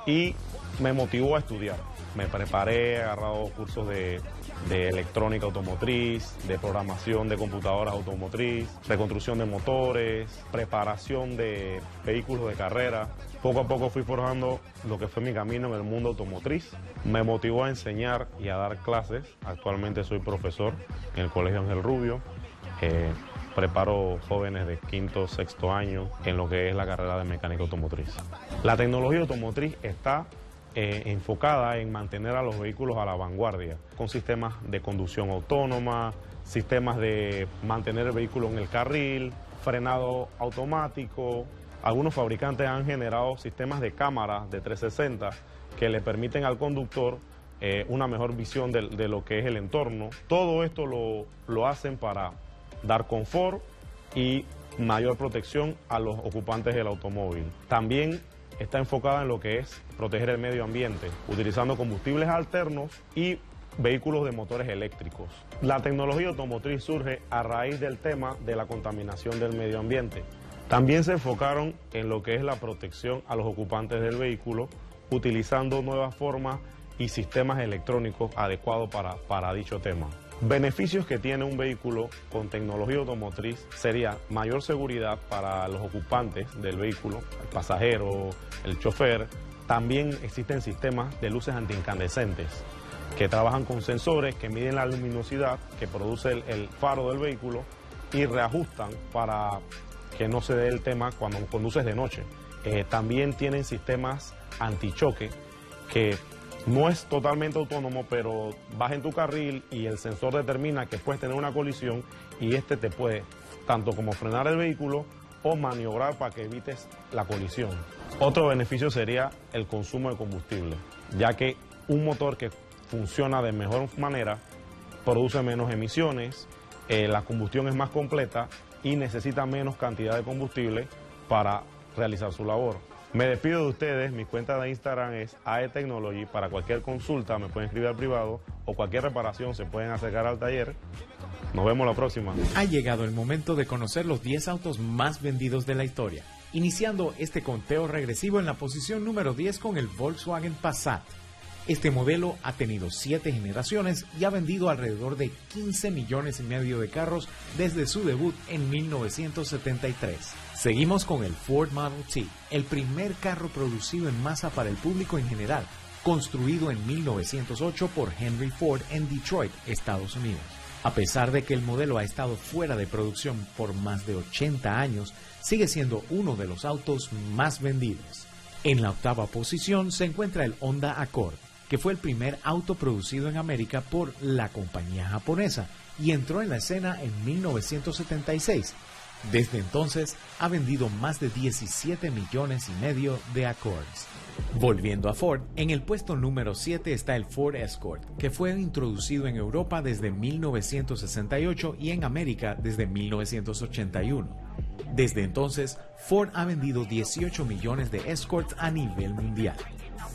y me motivó a estudiar. Me preparé, he agarrado cursos de, electrónica automotriz, de programación de computadoras automotriz, reconstrucción de motores, preparación de vehículos de carrera. Poco a poco fui forjando lo que fue mi camino en el mundo automotriz. Me motivó a enseñar y a dar clases. Actualmente soy profesor en el Colegio Ángel Rubio. Eh, preparo jóvenes de quinto, sexto año en lo que es la carrera de mecánica automotriz. La tecnología automotriz está eh, enfocada en mantener a los vehículos a la vanguardia, con sistemas de conducción autónoma, sistemas de mantener el vehículo en el carril, frenado automático. Algunos fabricantes han generado sistemas de cámaras de 360 que le permiten al conductor eh, una mejor visión de, de lo que es el entorno. Todo esto lo, lo hacen para dar confort y mayor protección a los ocupantes del automóvil. También está enfocada en lo que es proteger el medio ambiente, utilizando combustibles alternos y vehículos de motores eléctricos. La tecnología automotriz surge a raíz del tema de la contaminación del medio ambiente. También se enfocaron en lo que es la protección a los ocupantes del vehículo, utilizando nuevas formas y sistemas electrónicos adecuados para, dicho tema. Beneficios que tiene un vehículo con tecnología automotriz sería mayor seguridad para los ocupantes del vehículo, el pasajero, el chofer. También existen sistemas de luces antiincandescentes que trabajan con sensores que miden la luminosidad que produce el, faro del vehículo y reajustan para que no se dé el tema cuando conduces de noche. Eh, también tienen sistemas antichoque que no es totalmente autónomo, pero vas en tu carril y el sensor determina que puedes tener una colisión y este te puede tanto como frenar el vehículo o maniobrar para que evites la colisión. Otro beneficio sería el consumo de combustible, ya que un motor que funciona de mejor manera produce menos emisiones, eh, la combustión es más completa y necesita menos cantidad de combustible para realizar su labor. Me despido de ustedes, mi cuenta de Instagram es AETechnology. Para cualquier consulta me pueden escribir al privado o cualquier reparación se pueden acercar al taller. Nos vemos la próxima. Ha llegado el momento de conocer los 10 autos más vendidos de la historia, iniciando este conteo regresivo en la posición número 10 con el Volkswagen Passat. Este modelo ha tenido 7 generaciones y ha vendido alrededor de 15 millones y medio de carros desde su debut en 1973. Seguimos con el Ford Model T, el primer carro producido en masa para el público en general, construido en 1908 por Henry Ford en Detroit, Estados Unidos. A pesar de que el modelo ha estado fuera de producción por más de 80 años, sigue siendo uno de los autos más vendidos. En la octava posición se encuentra el Honda Accord, que fue el primer auto producido en América por la compañía japonesa y entró en la escena en 1976. Desde entonces ha vendido más de 17 millones y medio de Accords. Volviendo a Ford, en el puesto número 7 está el Ford Escort, que fue introducido en Europa desde 1968 y en América desde 1981. Desde entonces, Ford ha vendido 18 millones de Escorts a nivel mundial.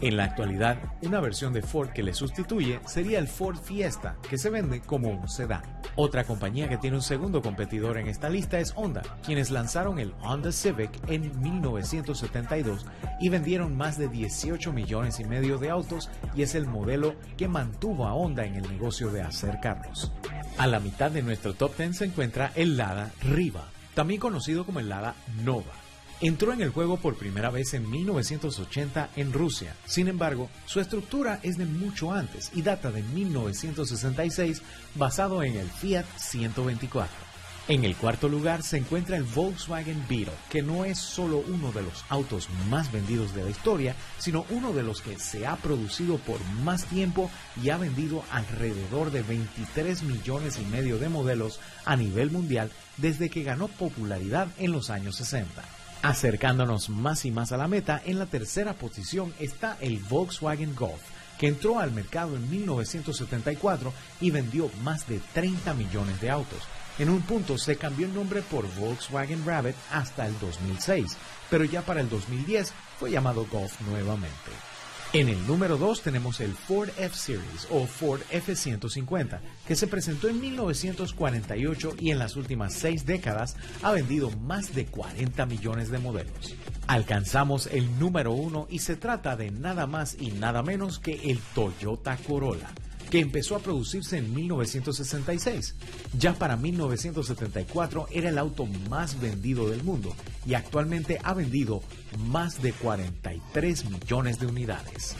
En la actualidad, una versión de Ford que le sustituye sería el Ford Fiesta, que se vende como un sedán. Otra compañía que tiene un segundo competidor en esta lista es Honda, quienes lanzaron el Honda Civic en 1972 y vendieron más de 18 millones y medio de autos y es el modelo que mantuvo a Honda en el negocio de hacer carros. A la mitad de nuestro top 10 se encuentra el Lada Riva, también conocido como el Lada Nova. Entró en el juego por primera vez en 1980 en Rusia. Sin embargo, su estructura es de mucho antes y data de 1966 basado en el Fiat 124. En el cuarto lugar se encuentra el Volkswagen Beetle, que no es solo uno de los autos más vendidos de la historia, sino uno de los que se ha producido por más tiempo y ha vendido alrededor de 23 millones y medio de modelos a nivel mundial desde que ganó popularidad en los años 60. Acercándonos más y más a la meta, en la tercera posición está el Volkswagen Golf, que entró al mercado en 1974 y vendió más de 30 millones de autos. En un punto se cambió el nombre por Volkswagen Rabbit hasta el 2006, pero ya para el 2010 fue llamado Golf nuevamente. En el número 2 tenemos el Ford F-Series o Ford F-150, que se presentó en 1948 y en las últimas seis décadas ha vendido más de 40 millones de modelos. Alcanzamos el número 1 y se trata de nada más y nada menos que el Toyota Corolla que empezó a producirse en 1966. Ya para 1974 era el auto más vendido del mundo y actualmente ha vendido más de 43 millones de unidades.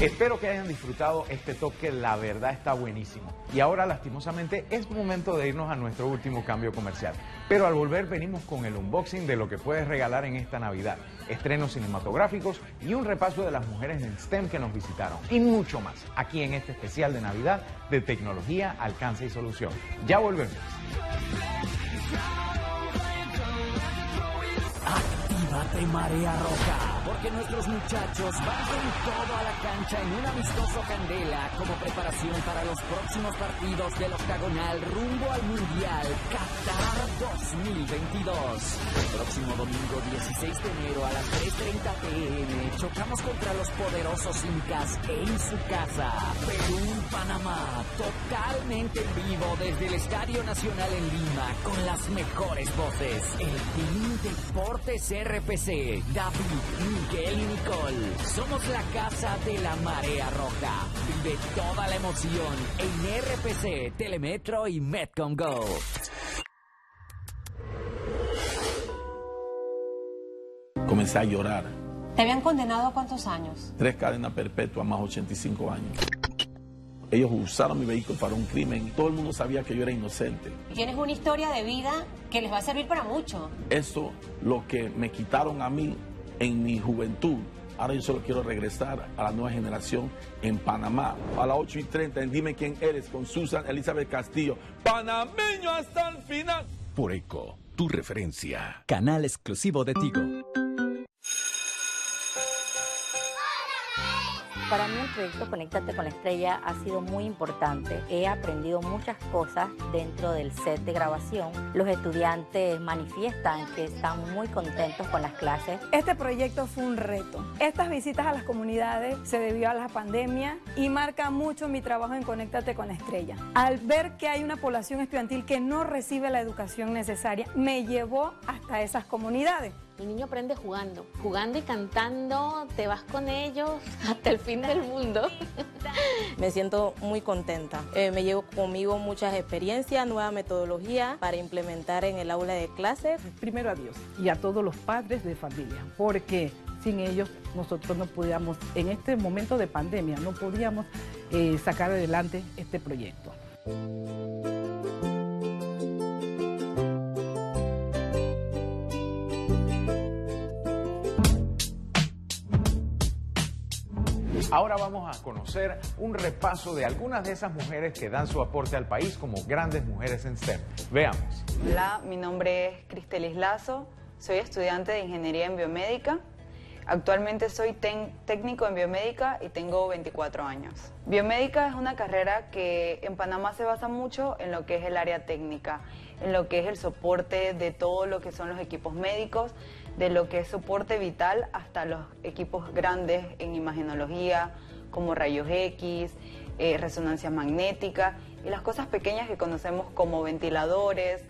Espero que hayan disfrutado este toque, la verdad está buenísimo. Y ahora lastimosamente es momento de irnos a nuestro último cambio comercial. Pero al volver venimos con el unboxing de lo que puedes regalar en esta Navidad, estrenos cinematográficos y un repaso de las mujeres en STEM que nos visitaron. Y mucho más, aquí en este especial de Navidad de tecnología, alcance y solución. Ya volvemos. Actívate Marea Roja. porque nuestros muchachos van con todo a la cancha en un amistoso candela como preparación para los próximos partidos del octagonal rumbo al Mundial Qatar 2022. El próximo domingo 16 de enero a las 3.30 pm chocamos contra los poderosos incas en su casa. Perú, Panamá, totalmente en vivo desde el Estadio Nacional en Lima con las mejores voces. El Team Deportes RPC, David, Miguel y Nicole. Somos la casa de la marea roja. Vive toda la emoción en RPC, Telemetro y Metcom Go. Comencé a llorar. ¿Te habían condenado a cuántos años? Tres cadenas perpetuas más 85 años. Ellos usaron mi vehículo para un crimen. Todo el mundo sabía que yo era inocente. Tienes una historia de vida que les va a servir para mucho. Eso, lo que me quitaron a mí en mi juventud, ahora yo solo quiero regresar a la nueva generación en Panamá. A las 8 y 30, en Dime quién eres, con Susan Elizabeth Castillo. Panameño hasta el final. Por Eco, tu referencia. Canal exclusivo de Tigo. Para mí el proyecto Conéctate con la Estrella ha sido muy importante. He aprendido muchas cosas dentro del set de grabación. Los estudiantes manifiestan que están muy contentos con las clases. Este proyecto fue un reto. Estas visitas a las comunidades se debió a la pandemia y marca mucho mi trabajo en Conéctate con la Estrella. Al ver que hay una población estudiantil que no recibe la educación necesaria, me llevó hasta esas comunidades. El niño aprende jugando, jugando y cantando, te vas con ellos [laughs] hasta el fin del mundo. [laughs] Me siento muy contenta. Eh, me llevo conmigo muchas experiencias, nueva metodología para implementar en el aula de clases. Primero a Dios y a todos los padres de familia, porque sin ellos nosotros no podíamos, en este momento de pandemia, no podíamos eh, sacar adelante este proyecto. Ahora vamos a conocer un repaso de algunas de esas mujeres que dan su aporte al país como grandes mujeres en STEM. Veamos. Hola, mi nombre es Cristelis Lazo, soy estudiante de Ingeniería en Biomédica. Actualmente soy técnico en biomédica y tengo 24 años. Biomédica es una carrera que en Panamá se basa mucho en lo que es el área técnica, en lo que es el soporte de todo lo que son los equipos médicos, de lo que es soporte vital hasta los equipos grandes en imagenología, como rayos X, eh, resonancia magnética y las cosas pequeñas que conocemos como ventiladores,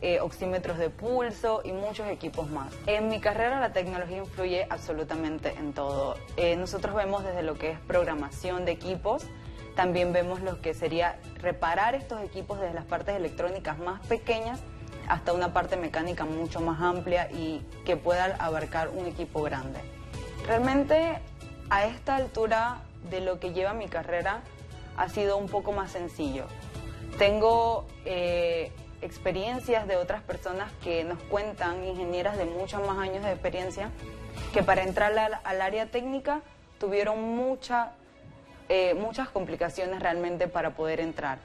eh, oxímetros de pulso y muchos equipos más. En mi carrera la tecnología influye absolutamente en todo. Eh, nosotros vemos desde lo que es programación de equipos, también vemos lo que sería reparar estos equipos desde las partes electrónicas más pequeñas hasta una parte mecánica mucho más amplia y que pueda abarcar un equipo grande. Realmente a esta altura de lo que lleva mi carrera ha sido un poco más sencillo. Tengo eh, experiencias de otras personas que nos cuentan, ingenieras de muchos más años de experiencia, que para entrar al, área técnica tuvieron mucha, eh, muchas complicaciones realmente para poder entrar,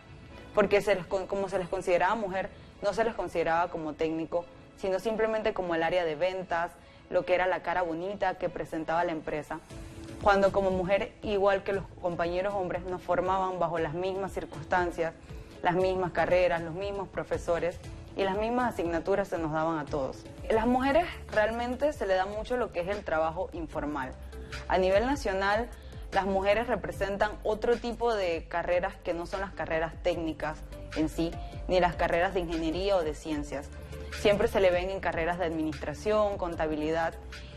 porque como se les consideraba mujer, no se les consideraba como técnico, sino simplemente como el área de ventas, lo que era la cara bonita que presentaba la empresa. Cuando como mujer, igual que los compañeros hombres, nos formaban bajo las mismas circunstancias, las mismas carreras, los mismos profesores y las mismas asignaturas se nos daban a todos. Las mujeres realmente se le da mucho lo que es el trabajo informal. A nivel nacional, las mujeres representan otro tipo de carreras que no son las carreras técnicas en sí, ni las carreras de ingeniería o de ciencias. Siempre se le ven en carreras de administración, contabilidad,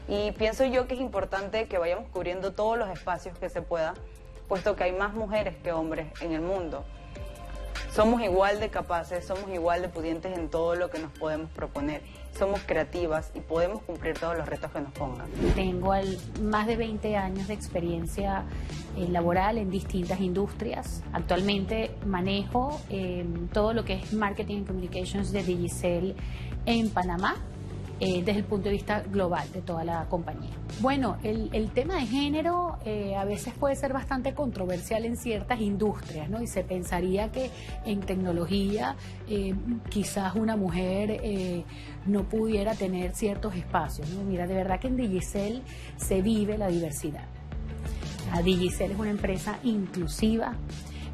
y pienso yo que es importante que vayamos cubriendo todos los espacios que se pueda, puesto que hay más mujeres que hombres en el mundo. Somos igual de capaces, somos igual de pudientes en todo lo que nos podemos proponer. Somos creativas y podemos cumplir todos los retos que nos pongan. Tengo más de 20 años de experiencia eh, laboral en distintas industrias. Actualmente manejo eh, todo lo que es marketing and communications de Digicel en Panamá eh, desde el punto de vista global de toda la compañía. Bueno, el, tema de género eh, a veces puede ser bastante controversial en ciertas industrias, ¿no? Y se pensaría que en tecnología eh, quizás una mujer no pudiera tener ciertos espacios, ¿no? Mira, de verdad que en Digicel se vive la diversidad. La Digicel es una empresa inclusiva,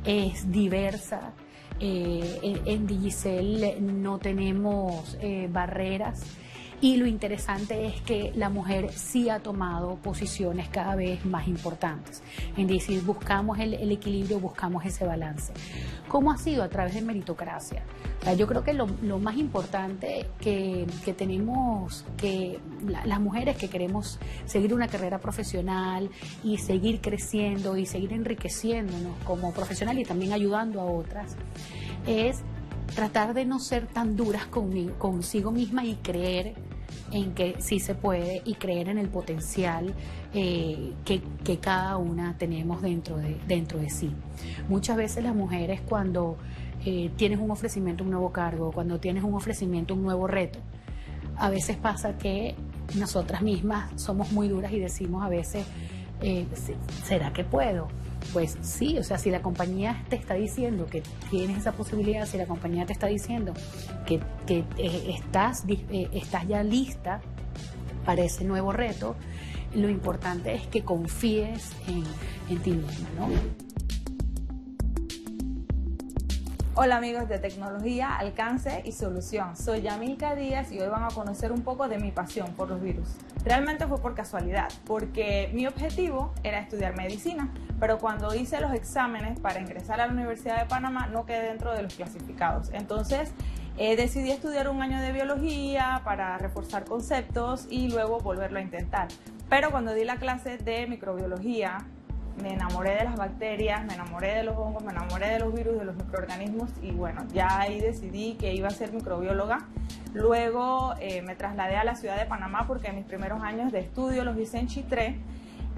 es diversa, en, en, Digicel no tenemos barreras y lo interesante es que la mujer sí ha tomado posiciones cada vez más importantes. En decir, buscamos el, equilibrio, buscamos ese balance. ¿Cómo ha sido? A través de meritocracia. yo creo que lo, más importante que, tenemos, que las mujeres que queremos seguir una carrera profesional y seguir creciendo y seguir enriqueciéndonos como profesional y también ayudando a otras, es tratar de no ser tan duras consigo misma y creer en que sí se puede y creer en el potencial eh, que, cada una tenemos dentro de, dentro de sí. Muchas veces las mujeres cuando eh, tienes un ofrecimiento, un nuevo cargo, cuando tienes un ofrecimiento, un nuevo reto, a veces pasa que nosotras mismas somos muy duras y decimos a veces, eh, ¿será que puedo? Pues sí, o sea, si la compañía te está diciendo que tienes esa posibilidad, si la compañía te está diciendo que, eh, estás, eh, estás ya lista para ese nuevo reto, lo importante es que confíes en, en ti misma, ¿no? Hola amigos de tecnología, alcance y solución. Soy Yamilka Díaz y hoy van a conocer un poco de mi pasión por los virus. Realmente fue por casualidad, porque mi objetivo era estudiar medicina, pero cuando hice los exámenes para ingresar a la Universidad de Panamá no quedé dentro de los clasificados. Entonces eh, decidí estudiar un año de biología para reforzar conceptos y luego volverlo a intentar. Pero cuando di la clase de microbiología me enamoré de las bacterias, me enamoré de los hongos, me enamoré de los virus, de los microorganismos y bueno, ya ahí decidí que iba a ser microbióloga. Luego eh, me trasladé a la ciudad de Panamá porque mis primeros años de estudio los hice en Chitré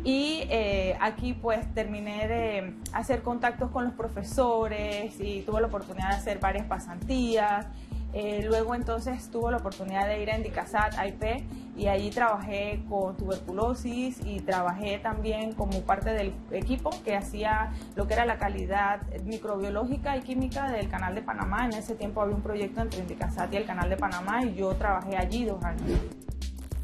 y eh, aquí pues terminé de hacer contactos con los profesores y tuve la oportunidad de hacer varias pasantías eh, luego entonces tuve la oportunidad de ir a Indicasat, IP, y allí trabajé con tuberculosis y trabajé también como parte del equipo que hacía lo que era la calidad microbiológica y química del Canal de Panamá. En ese tiempo había un proyecto entre Indicasat y el Canal de Panamá y yo trabajé allí dos años.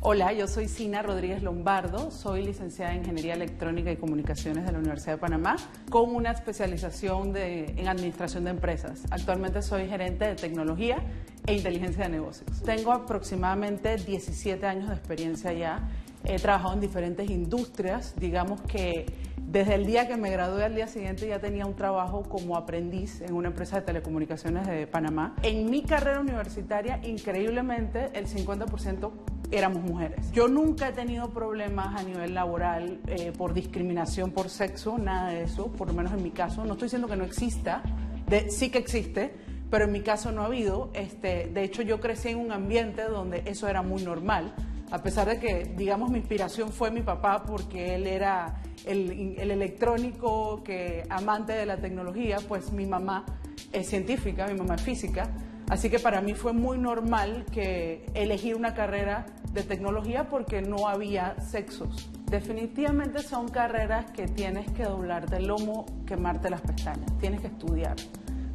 Hola, yo soy Sina Rodríguez Lombardo, soy licenciada en Ingeniería Electrónica y Comunicaciones de la Universidad de Panamá, con una especialización en Administración de Empresas. Actualmente soy gerente de tecnología e inteligencia de negocios. Tengo aproximadamente 17 años de experiencia ya. He trabajado en diferentes industrias, digamos que desde el día que me gradué al día siguiente ya tenía un trabajo como aprendiz en una empresa de telecomunicaciones de Panamá. En mi carrera universitaria, increíblemente, el 50% éramos mujeres. Yo nunca he tenido problemas a nivel laboral eh, por discriminación por sexo, nada de eso, por lo menos en mi caso. No estoy diciendo que no exista, de, sí que existe, pero en mi caso no ha habido. Este, de hecho, yo crecí en un ambiente donde eso era muy normal, a pesar de que, digamos, mi inspiración fue mi papá porque él era el, el electrónico que amante de la tecnología, pues mi mamá es científica, mi mamá es física. Así que para mí fue muy normal que elegir una carrera de tecnología porque no había sexos. Definitivamente son carreras que tienes que doblarte el lomo, quemarte las pestañas, tienes que estudiar.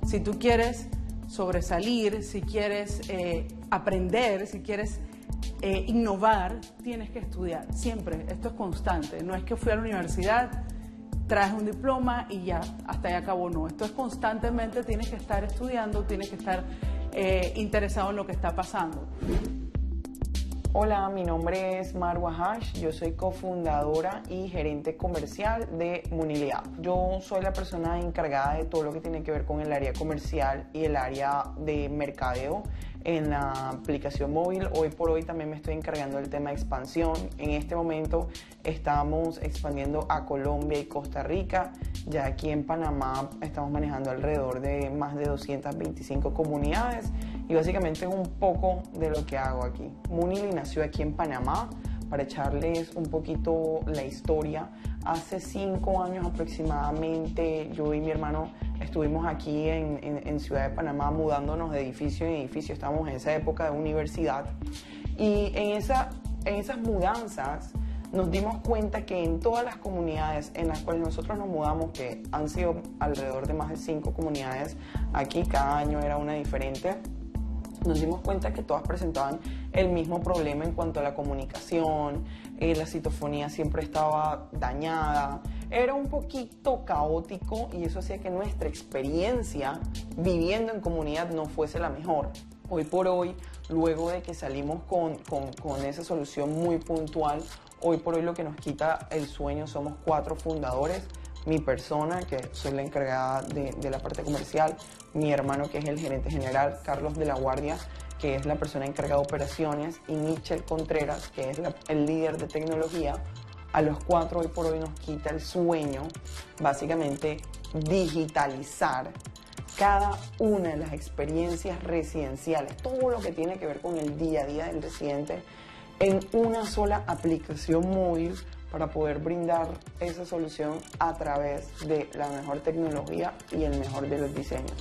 Si tú quieres sobresalir, si quieres eh, aprender, si quieres eh, innovar, tienes que estudiar, siempre, esto es constante, no es que fui a la universidad, traes un diploma y ya, hasta ahí acabó, no, esto es constantemente, tienes que estar estudiando, tienes que estar eh, interesado en lo que está pasando. Hola, mi nombre es Marwa Hash, yo soy cofundadora y gerente comercial de Muniliab. Yo soy la persona encargada de todo lo que tiene que ver con el área comercial y el área de mercadeo en la aplicación móvil. Hoy por hoy también me estoy encargando del tema de expansión. En este momento estamos expandiendo a Colombia y Costa Rica. Ya aquí en Panamá estamos manejando alrededor de más de 225 comunidades y básicamente es un poco de lo que hago aquí. Munili nació aquí en Panamá. Para echarles un poquito la historia, hace cinco años aproximadamente yo y mi hermano estuvimos aquí en, Ciudad de Panamá mudándonos de edificio en edificio, estábamos en esa época de universidad Y en, esa, en esas mudanzas nos dimos cuenta que en todas las comunidades en las cuales nosotros nos mudamos, que han sido alrededor de más de cinco comunidades, aquí cada año era una diferente, nos dimos cuenta que todas presentaban el mismo problema en cuanto a la comunicación, eh, la citofonía siempre estaba dañada, era un poquito caótico y eso hacía que nuestra experiencia viviendo en comunidad no fuese la mejor. Hoy por hoy, luego de que salimos con, con, con esa solución muy puntual, hoy por hoy lo que nos quita el sueño somos cuatro fundadores. Mi persona, que soy la encargada de, la parte comercial, mi hermano, que es el gerente general, Carlos de la Guardia, que es la persona encargada de operaciones, y Michelle Contreras, que es el líder de tecnología. A los cuatro hoy por hoy nos quita el sueño, básicamente digitalizar cada una de las experiencias residenciales, todo lo que tiene que ver con el día a día del residente, en una sola aplicación móvil para poder brindar esa solución a través de la mejor tecnología y el mejor de los diseños.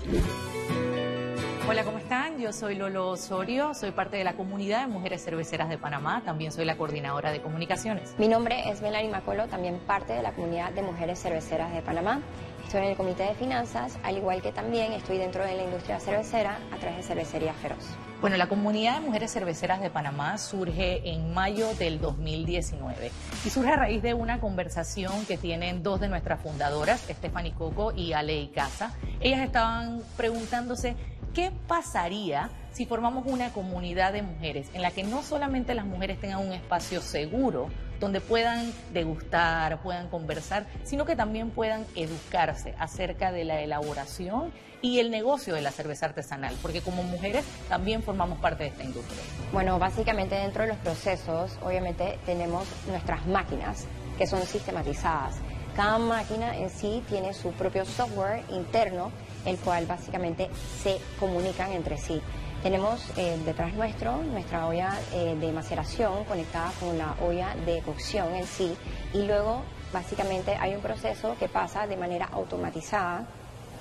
Hola, ¿cómo están? Yo soy Lolo Osorio, soy parte de la comunidad de mujeres cerveceras de Panamá, también soy la coordinadora de comunicaciones. Mi nombre es Melanie Macolo, también parte de la comunidad de mujeres cerveceras de Panamá. Estoy en el comité de finanzas, al igual que también estoy dentro de la industria cervecera a través de Cervecería Feroz. Bueno, la comunidad de mujeres cerveceras de Panamá surge en mayo del 2019 y surge a raíz de una conversación que tienen dos de nuestras fundadoras, Stephanie Coco y Ale Casa. Ellas estaban preguntándose qué pasaría si formamos una comunidad de mujeres en la que no solamente las mujeres tengan un espacio seguro, donde puedan degustar, puedan conversar, sino que también puedan educarse acerca de la elaboración y el negocio de la cerveza artesanal, porque como mujeres también formamos parte de esta industria. Bueno, básicamente dentro de los procesos, obviamente tenemos nuestras máquinas que son sistematizadas. Cada máquina en sí tiene su propio software interno, el cual básicamente se comunican entre sí. Tenemos eh, detrás nuestro nuestra olla eh, de maceración conectada con la olla de cocción en sí y luego básicamente hay un proceso que pasa de manera automatizada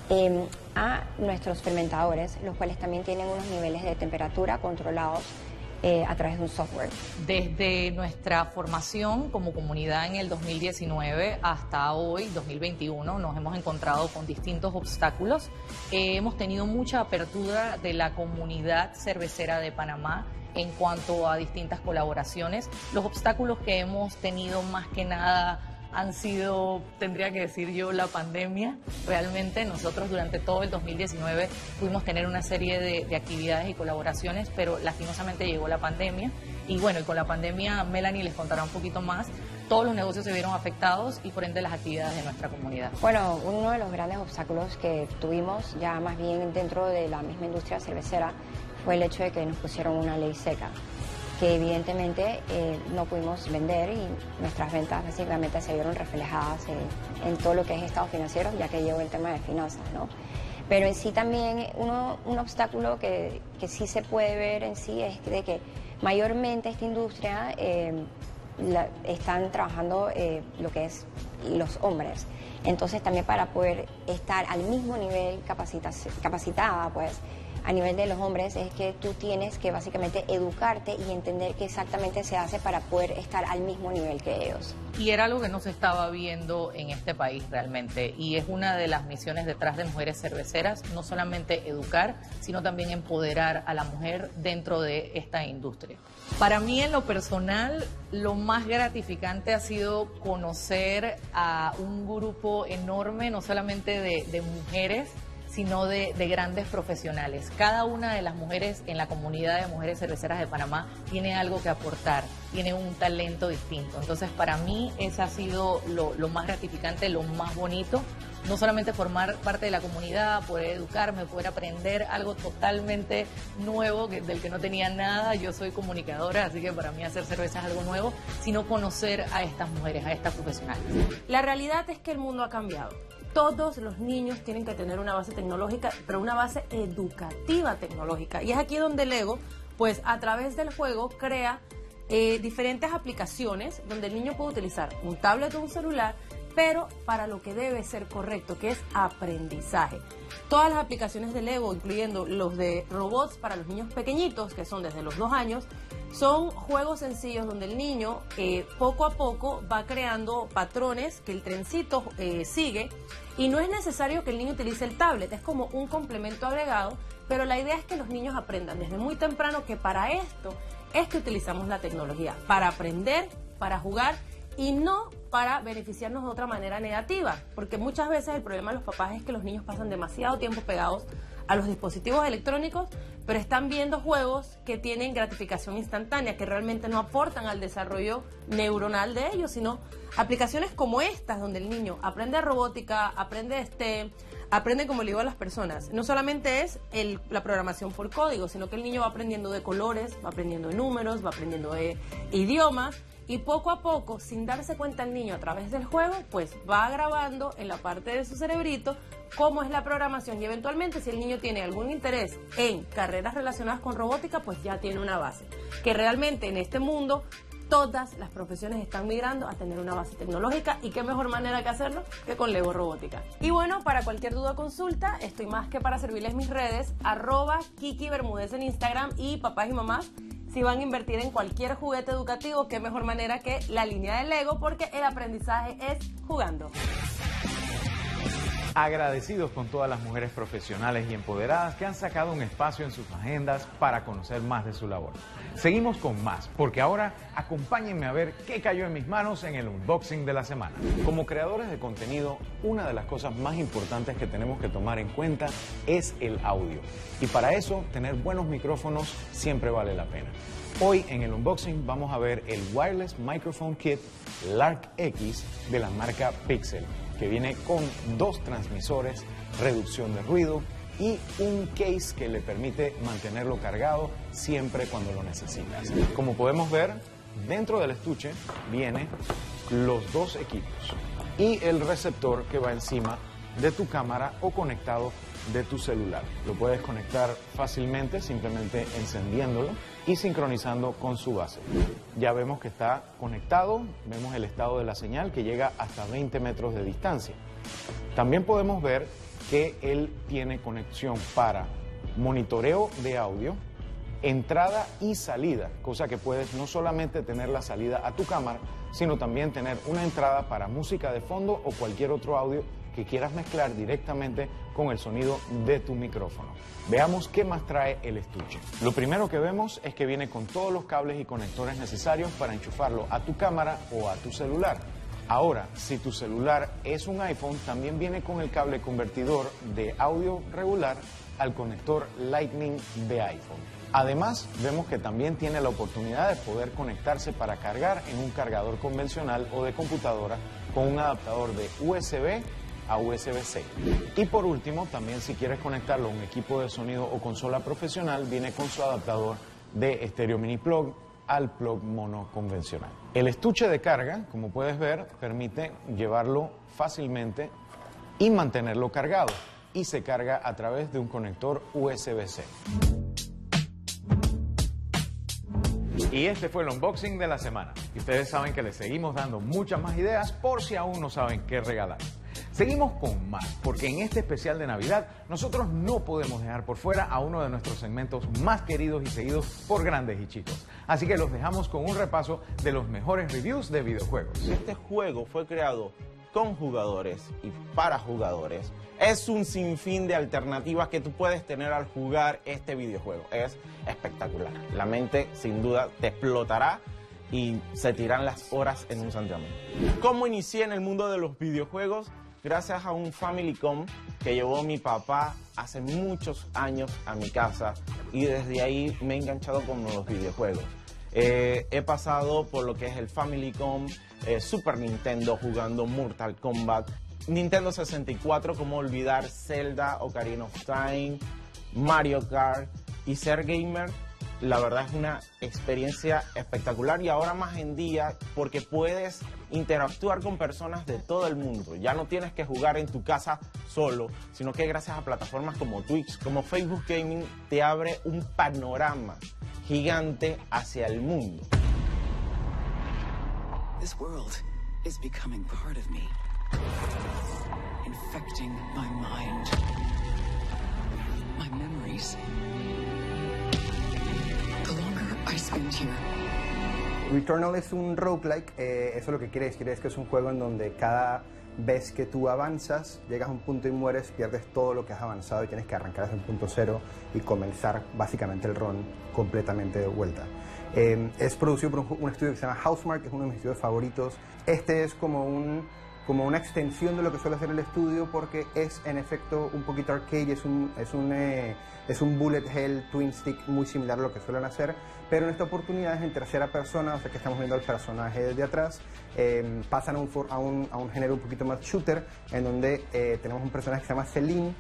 eh, a nuestros fermentadores, los cuales también tienen unos niveles de temperatura controlados eh, a través de un software. Desde nuestra formación como comunidad en el 2019 hasta hoy, 2021, nos hemos encontrado con distintos obstáculos. Eh, hemos tenido mucha apertura de la comunidad cervecera de Panamá en cuanto a distintas colaboraciones. Los obstáculos que hemos tenido más que nada han sido, tendría que decir yo, la pandemia. Realmente nosotros durante todo el 2019 pudimos tener una serie de, actividades y colaboraciones, pero lastimosamente llegó la pandemia. Y bueno, y con la pandemia Melanie les contará un poquito más. Todos los negocios se vieron afectados y por ende las actividades de nuestra comunidad. Bueno, uno de los grandes obstáculos que tuvimos ya más bien dentro de la misma industria cervecera fue el hecho de que nos pusieron una ley seca que evidentemente eh, no pudimos vender y nuestras ventas básicamente se vieron reflejadas en, todo lo que es estado financiero, ya que llevo el tema de finanzas, ¿no? Pero en sí también uno, un obstáculo que, que, sí se puede ver en sí es de que mayormente esta industria eh, están trabajando eh, lo que es los hombres. Entonces también para poder estar al mismo nivel capacitada, pues a nivel de los hombres es que tú tienes que básicamente educarte y entender qué exactamente se hace para poder estar al mismo nivel que ellos. Y era algo que no se estaba viendo en este país realmente. Y es una de las misiones detrás de Mujeres Cerveceras, no solamente educar, sino también empoderar a la mujer dentro de esta industria. Para mí en lo personal, lo más gratificante ha sido conocer a un grupo enorme, no solamente de, de mujeres, sino de, grandes profesionales. Cada una de las mujeres en la comunidad de mujeres cerveceras de Panamá tiene algo que aportar, tiene un talento distinto. Entonces, para mí, eso ha sido lo, más gratificante, lo más bonito. No solamente formar parte de la comunidad, poder educarme, poder aprender algo totalmente nuevo del que no tenía nada. Yo soy comunicadora, así que para mí hacer cerveza es algo nuevo, sino conocer a estas mujeres, a estas profesionales. La realidad es que el mundo ha cambiado todos los niños tienen que tener una base tecnológica, pero una base educativa tecnológica. Y es aquí donde Lego, pues a través del juego, crea eh, diferentes aplicaciones donde el niño puede utilizar un tablet o un celular, pero para lo que debe ser correcto, que es aprendizaje. Todas las aplicaciones de Lego, incluyendo los de robots para los niños pequeñitos, que son desde los dos años, Son juegos sencillos donde el niño eh, poco a poco va creando patrones que el trencito eh, sigue. Y no es necesario que el niño utilice el tablet, es como un complemento agregado, pero la idea es que los niños aprendan desde muy temprano que para esto es que utilizamos la tecnología, para aprender, para jugar y no para beneficiarnos de otra manera negativa, porque muchas veces el problema de los papás es que los niños pasan demasiado tiempo pegados a los dispositivos electrónicos, pero están viendo juegos que tienen gratificación instantánea, que realmente no aportan al desarrollo neuronal de ellos, sino aplicaciones como estas, donde el niño aprende robótica, aprende este, aprende como le digo a las personas. No solamente es el, la programación por código, sino que el niño va aprendiendo de colores, va aprendiendo de números, va aprendiendo de idiomas y poco a poco, sin darse cuenta el niño a través del juego, pues va grabando en la parte de su cerebrito cómo es la programación y eventualmente si el niño tiene algún interés en carreras relacionadas con robótica, pues ya tiene una base. Que realmente en este mundo todas las profesiones están migrando a tener una base tecnológica y qué mejor manera que hacerlo que con Lego Robótica. Y bueno, para cualquier duda o consulta, estoy más que para servirles mis redes, arroba Kiki Bermúdez en Instagram y papás y mamás si van a invertir en cualquier juguete educativo, qué mejor manera que la línea de Lego, porque el aprendizaje es jugando. Agradecidos con todas las mujeres profesionales y empoderadas que han sacado un espacio en sus agendas para conocer más de su labor. Seguimos con más, porque ahora acompáñenme a ver qué cayó en mis manos en el unboxing de la semana. Como creadores de contenido, una de las cosas más importantes que tenemos que tomar en cuenta es el audio. Y para eso, tener buenos micrófonos siempre vale la pena. Hoy en el unboxing vamos a ver el Wireless Microphone Kit Lark X de la marca Pixel, que viene con dos transmisores, reducción de ruido y un case que le permite mantenerlo cargado siempre cuando lo necesitas. Como podemos ver, dentro del estuche viene los dos equipos y el receptor que va encima de tu cámara o conectado de tu celular. Lo puedes conectar fácilmente simplemente encendiéndolo y sincronizando con su base. Ya vemos que está conectado, vemos el estado de la señal que llega hasta 20 metros de distancia. También podemos ver que él tiene conexión para monitoreo de audio, entrada y salida, cosa que puedes no solamente tener la salida a tu cámara, sino también tener una entrada para música de fondo o cualquier otro audio que quieras mezclar directamente con el sonido de tu micrófono. Veamos qué más trae el estuche. Lo primero que vemos es que viene con todos los cables y conectores necesarios para enchufarlo a tu cámara o a tu celular. Ahora, si tu celular es un iPhone, también viene con el cable convertidor de audio regular al conector Lightning de iPhone. Además, vemos que también tiene la oportunidad de poder conectarse para cargar en un cargador convencional o de computadora con un adaptador de USB a USB-C. Y por último, también si quieres conectarlo a un equipo de sonido o consola profesional, viene con su adaptador de estéreo mini plug al plug mono convencional. El estuche de carga, como puedes ver, permite llevarlo fácilmente y mantenerlo cargado y se carga a través de un conector USB-C. Y este fue el unboxing de la semana. Y ustedes saben que les seguimos dando muchas más ideas por si aún no saben qué regalar. Seguimos con más, porque en este especial de Navidad nosotros no podemos dejar por fuera a uno de nuestros segmentos más queridos y seguidos por grandes y chicos. Así que los dejamos con un repaso de los mejores reviews de videojuegos. Este juego fue creado con jugadores y para jugadores. Es un sinfín de alternativas que tú puedes tener al jugar este videojuego. Es espectacular. La mente sin duda te explotará y se tiran las horas en un santiamén. ¿Cómo inicié en el mundo de los videojuegos? Gracias a un Family Com que llevó mi papá hace muchos años a mi casa y desde ahí me he enganchado con los videojuegos. Eh, he pasado por lo que es el Family Com, eh, Super Nintendo jugando Mortal Kombat, Nintendo 64, como olvidar Zelda, Ocarina of Time, Mario Kart y ser gamer la verdad es una experiencia espectacular y ahora más en día porque puedes interactuar con personas de todo el mundo. Ya no tienes que jugar en tu casa solo, sino que gracias a plataformas como Twitch, como Facebook Gaming, te abre un panorama gigante hacia el mundo. This world is becoming part of me, infecting my mind. Returnal es un roguelike, eh, eso lo que quiere decir es que es un juego en donde cada vez que tú avanzas, llegas a un punto y mueres, pierdes todo lo que has avanzado y tienes que arrancar desde un punto cero y comenzar básicamente el run completamente de vuelta. Eh, es producido por un, un estudio que se llama Housemark, que es uno de mis estudios favoritos. Este es como un como una extensión de lo que suele hacer el estudio porque es en efecto un poquito arcade, es un, es un, eh, es un bullet hell twin stick muy similar a lo que suelen hacer, pero en esta oportunidad es en tercera persona, o sea que estamos viendo al personaje desde atrás, eh, pasan a un, a, un, a un, género un poquito más shooter, en donde eh, tenemos un personaje que se llama Celine,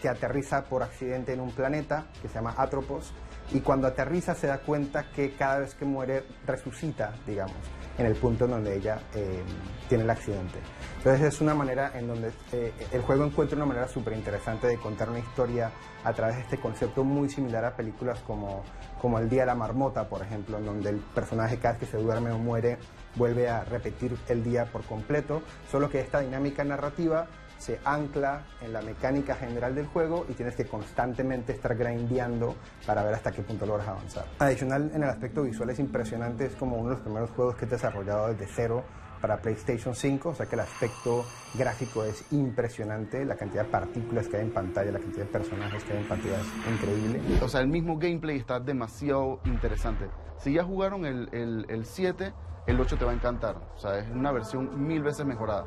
que aterriza por accidente en un planeta que se llama Atropos, y cuando aterriza se da cuenta que cada vez que muere resucita, digamos en el punto en donde ella eh, tiene el accidente. Entonces es una manera en donde eh, el juego encuentra una manera súper interesante de contar una historia a través de este concepto muy similar a películas como, como El Día de la Marmota, por ejemplo, en donde el personaje cada vez que se duerme o muere vuelve a repetir el día por completo, solo que esta dinámica narrativa se ancla en la mecánica general del juego y tienes que constantemente estar grindeando para ver hasta qué punto logras avanzar. Adicional, en el aspecto visual es impresionante, es como uno de los primeros juegos que he desarrollado desde cero para PlayStation 5, o sea que el aspecto gráfico es impresionante, la cantidad de partículas que hay en pantalla, la cantidad de personajes que hay en pantalla es increíble. O sea, el mismo gameplay está demasiado interesante. Si ya jugaron el, el, el 7, el 8 te va a encantar, o sea, es una versión mil veces mejorada.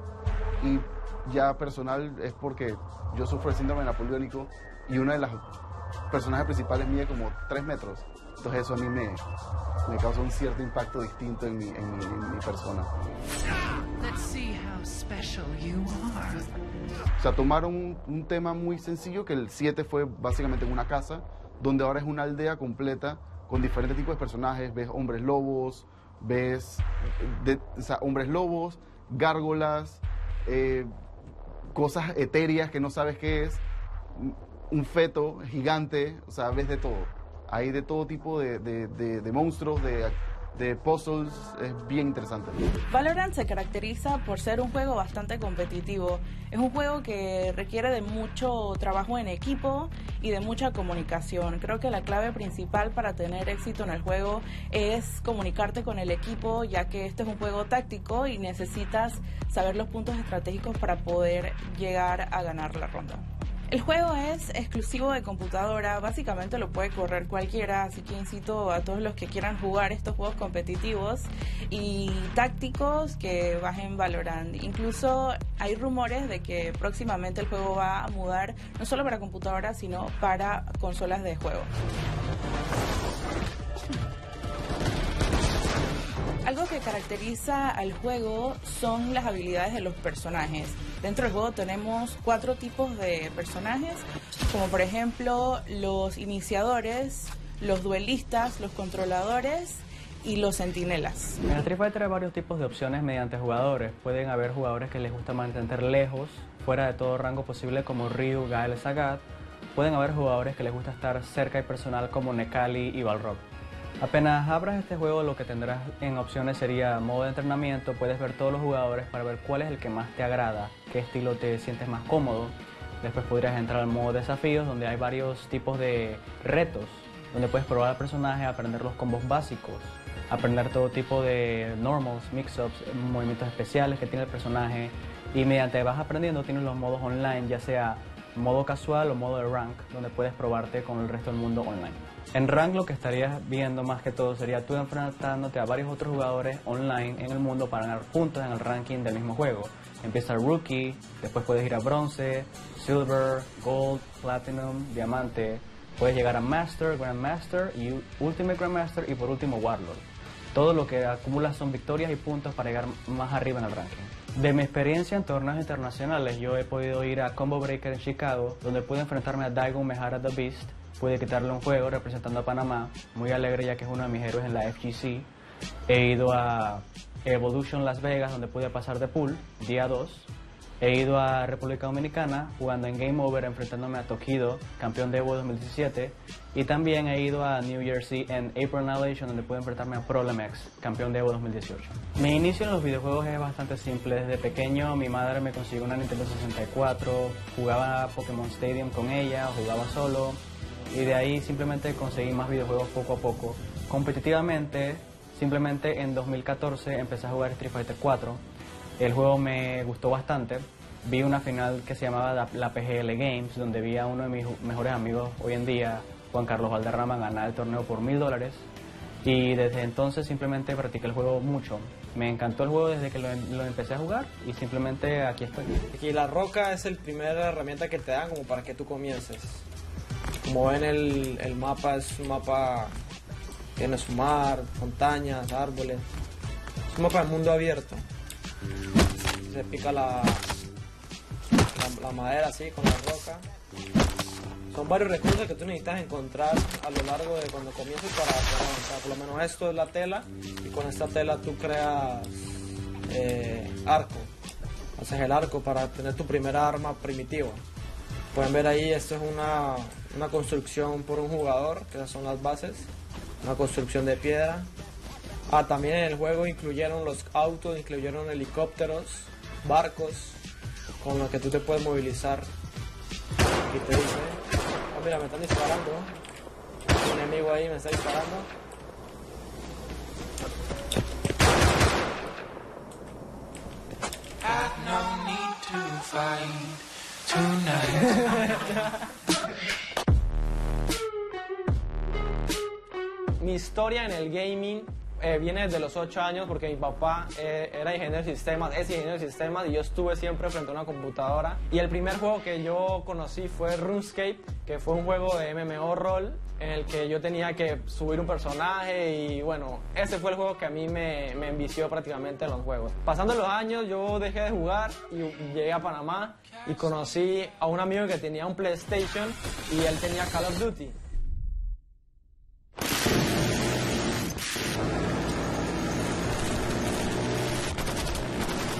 Y ya personal es porque yo sufro el síndrome napoleónico y una de las personajes principales mide como 3 metros. Entonces eso a mí me, me causa un cierto impacto distinto en mi, en mi, en mi persona. O sea, tomaron un, un, tema muy sencillo, que el 7 fue básicamente en una casa, donde ahora es una aldea completa con diferentes tipos de personajes. Ves hombres lobos, ves de, o sea, hombres lobos, gárgolas, eh, cosas etéreas que no sabes qué es, un feto gigante, o sea, ves de todo. Hay de todo tipo de, de, de, de monstruos, de de puzzles es bien interesante. Valorant se caracteriza por ser un juego bastante competitivo. Es un juego que requiere de mucho trabajo en equipo y de mucha comunicación. Creo que la clave principal para tener éxito en el juego es comunicarte con el equipo, ya que este es un juego táctico y necesitas saber los puntos estratégicos para poder llegar a ganar la ronda. El juego es exclusivo de computadora, básicamente lo puede correr cualquiera, así que incito a todos los que quieran jugar estos juegos competitivos y tácticos que bajen Valorant. Incluso hay rumores de que próximamente el juego va a mudar no solo para computadora, sino para consolas de juego. Algo que caracteriza al juego son las habilidades de los personajes. Dentro del juego tenemos cuatro tipos de personajes, como por ejemplo los iniciadores, los duelistas, los controladores y los sentinelas. En el Street Fighter hay varios tipos de opciones mediante jugadores. Pueden haber jugadores que les gusta mantener lejos, fuera de todo rango posible como Ryu, Gael, Sagat. Pueden haber jugadores que les gusta estar cerca y personal como Nekali y Balrog. Apenas abras este juego lo que tendrás en opciones sería modo de entrenamiento, puedes ver todos los jugadores para ver cuál es el que más te agrada, qué estilo te sientes más cómodo. Después podrías entrar al modo desafíos donde hay varios tipos de retos, donde puedes probar al personaje, aprender los combos básicos, aprender todo tipo de normals, mix-ups, movimientos especiales que tiene el personaje y mediante vas aprendiendo tienes los modos online, ya sea modo casual o modo de rank, donde puedes probarte con el resto del mundo online. En rank lo que estarías viendo más que todo sería tú enfrentándote a varios otros jugadores online en el mundo para ganar puntos en el ranking del mismo juego. Empieza rookie, después puedes ir a bronce, silver, gold, platinum, diamante. Puedes llegar a master, grandmaster y ultimate grandmaster y por último warlord. Todo lo que acumulas son victorias y puntos para llegar más arriba en el ranking. De mi experiencia en torneos internacionales, yo he podido ir a Combo Breaker en Chicago, donde pude enfrentarme a Daigo Mejara The Beast, pude quitarle un juego representando a Panamá, muy alegre ya que es uno de mis héroes en la FGC. He ido a Evolution Las Vegas, donde pude pasar de pool, día 2. He ido a República Dominicana jugando en Game Over, enfrentándome a Tokido, campeón de Evo 2017. Y también he ido a New Jersey en April Annihilation, donde pude enfrentarme a Prolemex, campeón de Evo 2018. Mi inicio en los videojuegos es bastante simple. Desde pequeño mi madre me consiguió una Nintendo 64, jugaba Pokémon Stadium con ella, jugaba solo y de ahí simplemente conseguí más videojuegos poco a poco Competitivamente, simplemente en 2014 empecé a jugar Street Fighter 4. El juego me gustó bastante. Vi una final que se llamaba la, PGL Games, donde vi a uno de mis mejores amigos hoy en día, Juan Carlos Valderrama, ganar el torneo por mil dólares. Y desde entonces simplemente practiqué el juego mucho. Me encantó el juego desde que lo, lo empecé a jugar y simplemente aquí estoy. Y la roca es la primera herramienta que te dan como para que tú comiences. Como ven el, el mapa es un mapa tiene su mar, montañas, árboles. Es un mapa de mundo abierto. Se pica la, la, madera así con la roca. Son varios recursos que tú necesitas encontrar a lo largo de cuando comiences para, para avanzar. Por lo menos esto es la tela y con esta tela tú creas eh, arco. Haces el arco para tener tu primera arma primitiva. Pueden ver ahí, esto es una, una construcción por un jugador, que esas son las bases. Una construcción de piedra. Ah, también en el juego incluyeron los autos, incluyeron helicópteros, barcos, con los que tú te puedes movilizar. Aquí te dice, ah, mira, me están disparando. Un enemigo ahí me está disparando. no need to fight tonight. [laughs] Mi historia en el gaming eh, viene desde los 8 años porque mi papá eh, era ingeniero de sistemas, es ingeniero de sistemas y yo estuve siempre frente a una computadora. Y el primer juego que yo conocí fue RuneScape, que fue un juego de MMO rol en el que yo tenía que subir un personaje y bueno, ese fue el juego que a mí me, me envició prácticamente en los juegos. Pasando los años yo dejé de jugar y llegué a Panamá y conocí a un amigo que tenía un PlayStation y él tenía Call of Duty.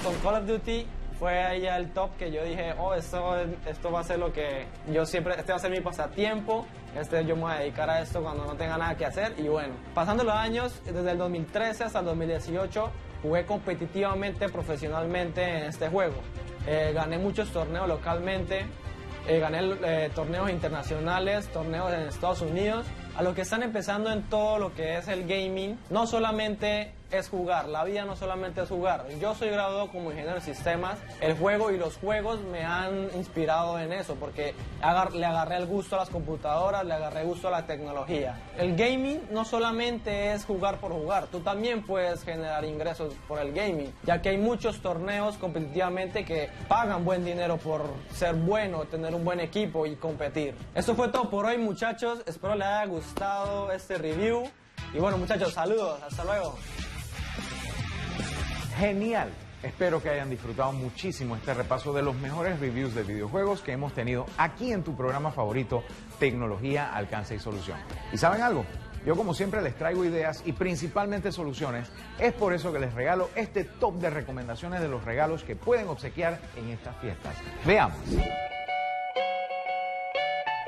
con Call of Duty fue ahí el top que yo dije, oh, esto, esto va a ser lo que yo siempre, este va a ser mi pasatiempo, este yo me voy a dedicar a esto cuando no tenga nada que hacer. Y bueno, pasando los años, desde el 2013 hasta el 2018, jugué competitivamente, profesionalmente en este juego. Eh, gané muchos torneos localmente, eh, gané eh, torneos internacionales, torneos en Estados Unidos. A los que están empezando en todo lo que es el gaming, no solamente es jugar, la vida no solamente es jugar. Yo soy graduado como ingeniero de sistemas, el juego y los juegos me han inspirado en eso, porque agar le agarré el gusto a las computadoras, le agarré gusto a la tecnología. El gaming no solamente es jugar por jugar, tú también puedes generar ingresos por el gaming, ya que hay muchos torneos competitivamente que pagan buen dinero por ser bueno, tener un buen equipo y competir. Esto fue todo por hoy muchachos, espero les haya gustado este review. Y bueno muchachos, saludos, hasta luego. Genial. Espero que hayan disfrutado muchísimo este repaso de los mejores reviews de videojuegos que hemos tenido aquí en tu programa favorito, Tecnología, Alcance y Solución. ¿Y saben algo? Yo como siempre les traigo ideas y principalmente soluciones. Es por eso que les regalo este top de recomendaciones de los regalos que pueden obsequiar en estas fiestas. Veamos.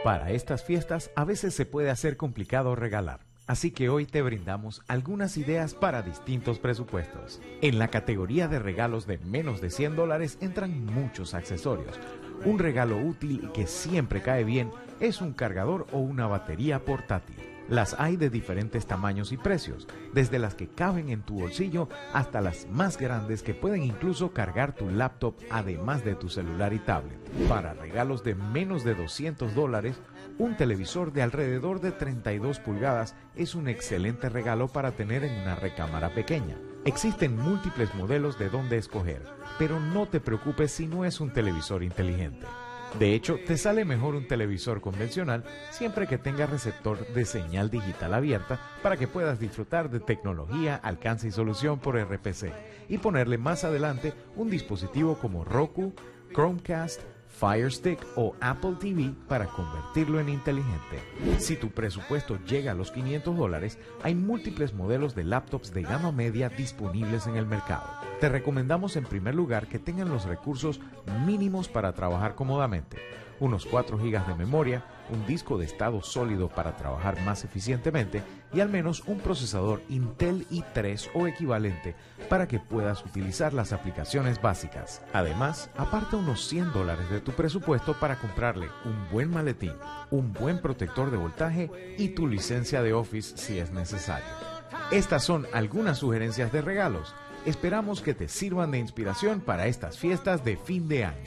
Para estas fiestas a veces se puede hacer complicado regalar. Así que hoy te brindamos algunas ideas para distintos presupuestos. En la categoría de regalos de menos de 100 dólares entran muchos accesorios. Un regalo útil y que siempre cae bien es un cargador o una batería portátil. Las hay de diferentes tamaños y precios, desde las que caben en tu bolsillo hasta las más grandes que pueden incluso cargar tu laptop además de tu celular y tablet. Para regalos de menos de 200 dólares, un televisor de alrededor de 32 pulgadas es un excelente regalo para tener en una recámara pequeña. Existen múltiples modelos de dónde escoger, pero no te preocupes si no es un televisor inteligente. De hecho, te sale mejor un televisor convencional siempre que tenga receptor de señal digital abierta para que puedas disfrutar de tecnología, alcance y solución por RPC y ponerle más adelante un dispositivo como Roku, Chromecast, Fire Stick o Apple TV para convertirlo en inteligente. Si tu presupuesto llega a los 500 dólares, hay múltiples modelos de laptops de gama media disponibles en el mercado. Te recomendamos en primer lugar que tengan los recursos mínimos para trabajar cómodamente. Unos 4 GB de memoria, un disco de estado sólido para trabajar más eficientemente y al menos un procesador Intel i3 o equivalente para que puedas utilizar las aplicaciones básicas. Además, aparta unos 100 dólares de tu presupuesto para comprarle un buen maletín, un buen protector de voltaje y tu licencia de Office si es necesario. Estas son algunas sugerencias de regalos. Esperamos que te sirvan de inspiración para estas fiestas de fin de año.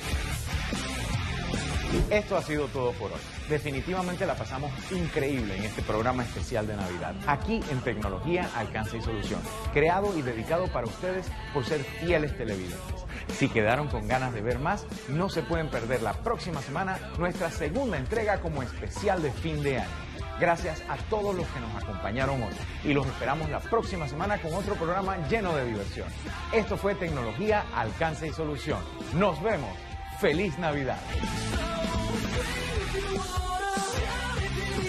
Esto ha sido todo por hoy. Definitivamente la pasamos increíble en este programa especial de Navidad. Aquí en Tecnología, Alcance y Solución. Creado y dedicado para ustedes por ser fieles televidentes. Si quedaron con ganas de ver más, no se pueden perder la próxima semana nuestra segunda entrega como especial de fin de año. Gracias a todos los que nos acompañaron hoy y los esperamos la próxima semana con otro programa lleno de diversión. Esto fue Tecnología, Alcance y Solución. Nos vemos feliz Navidad.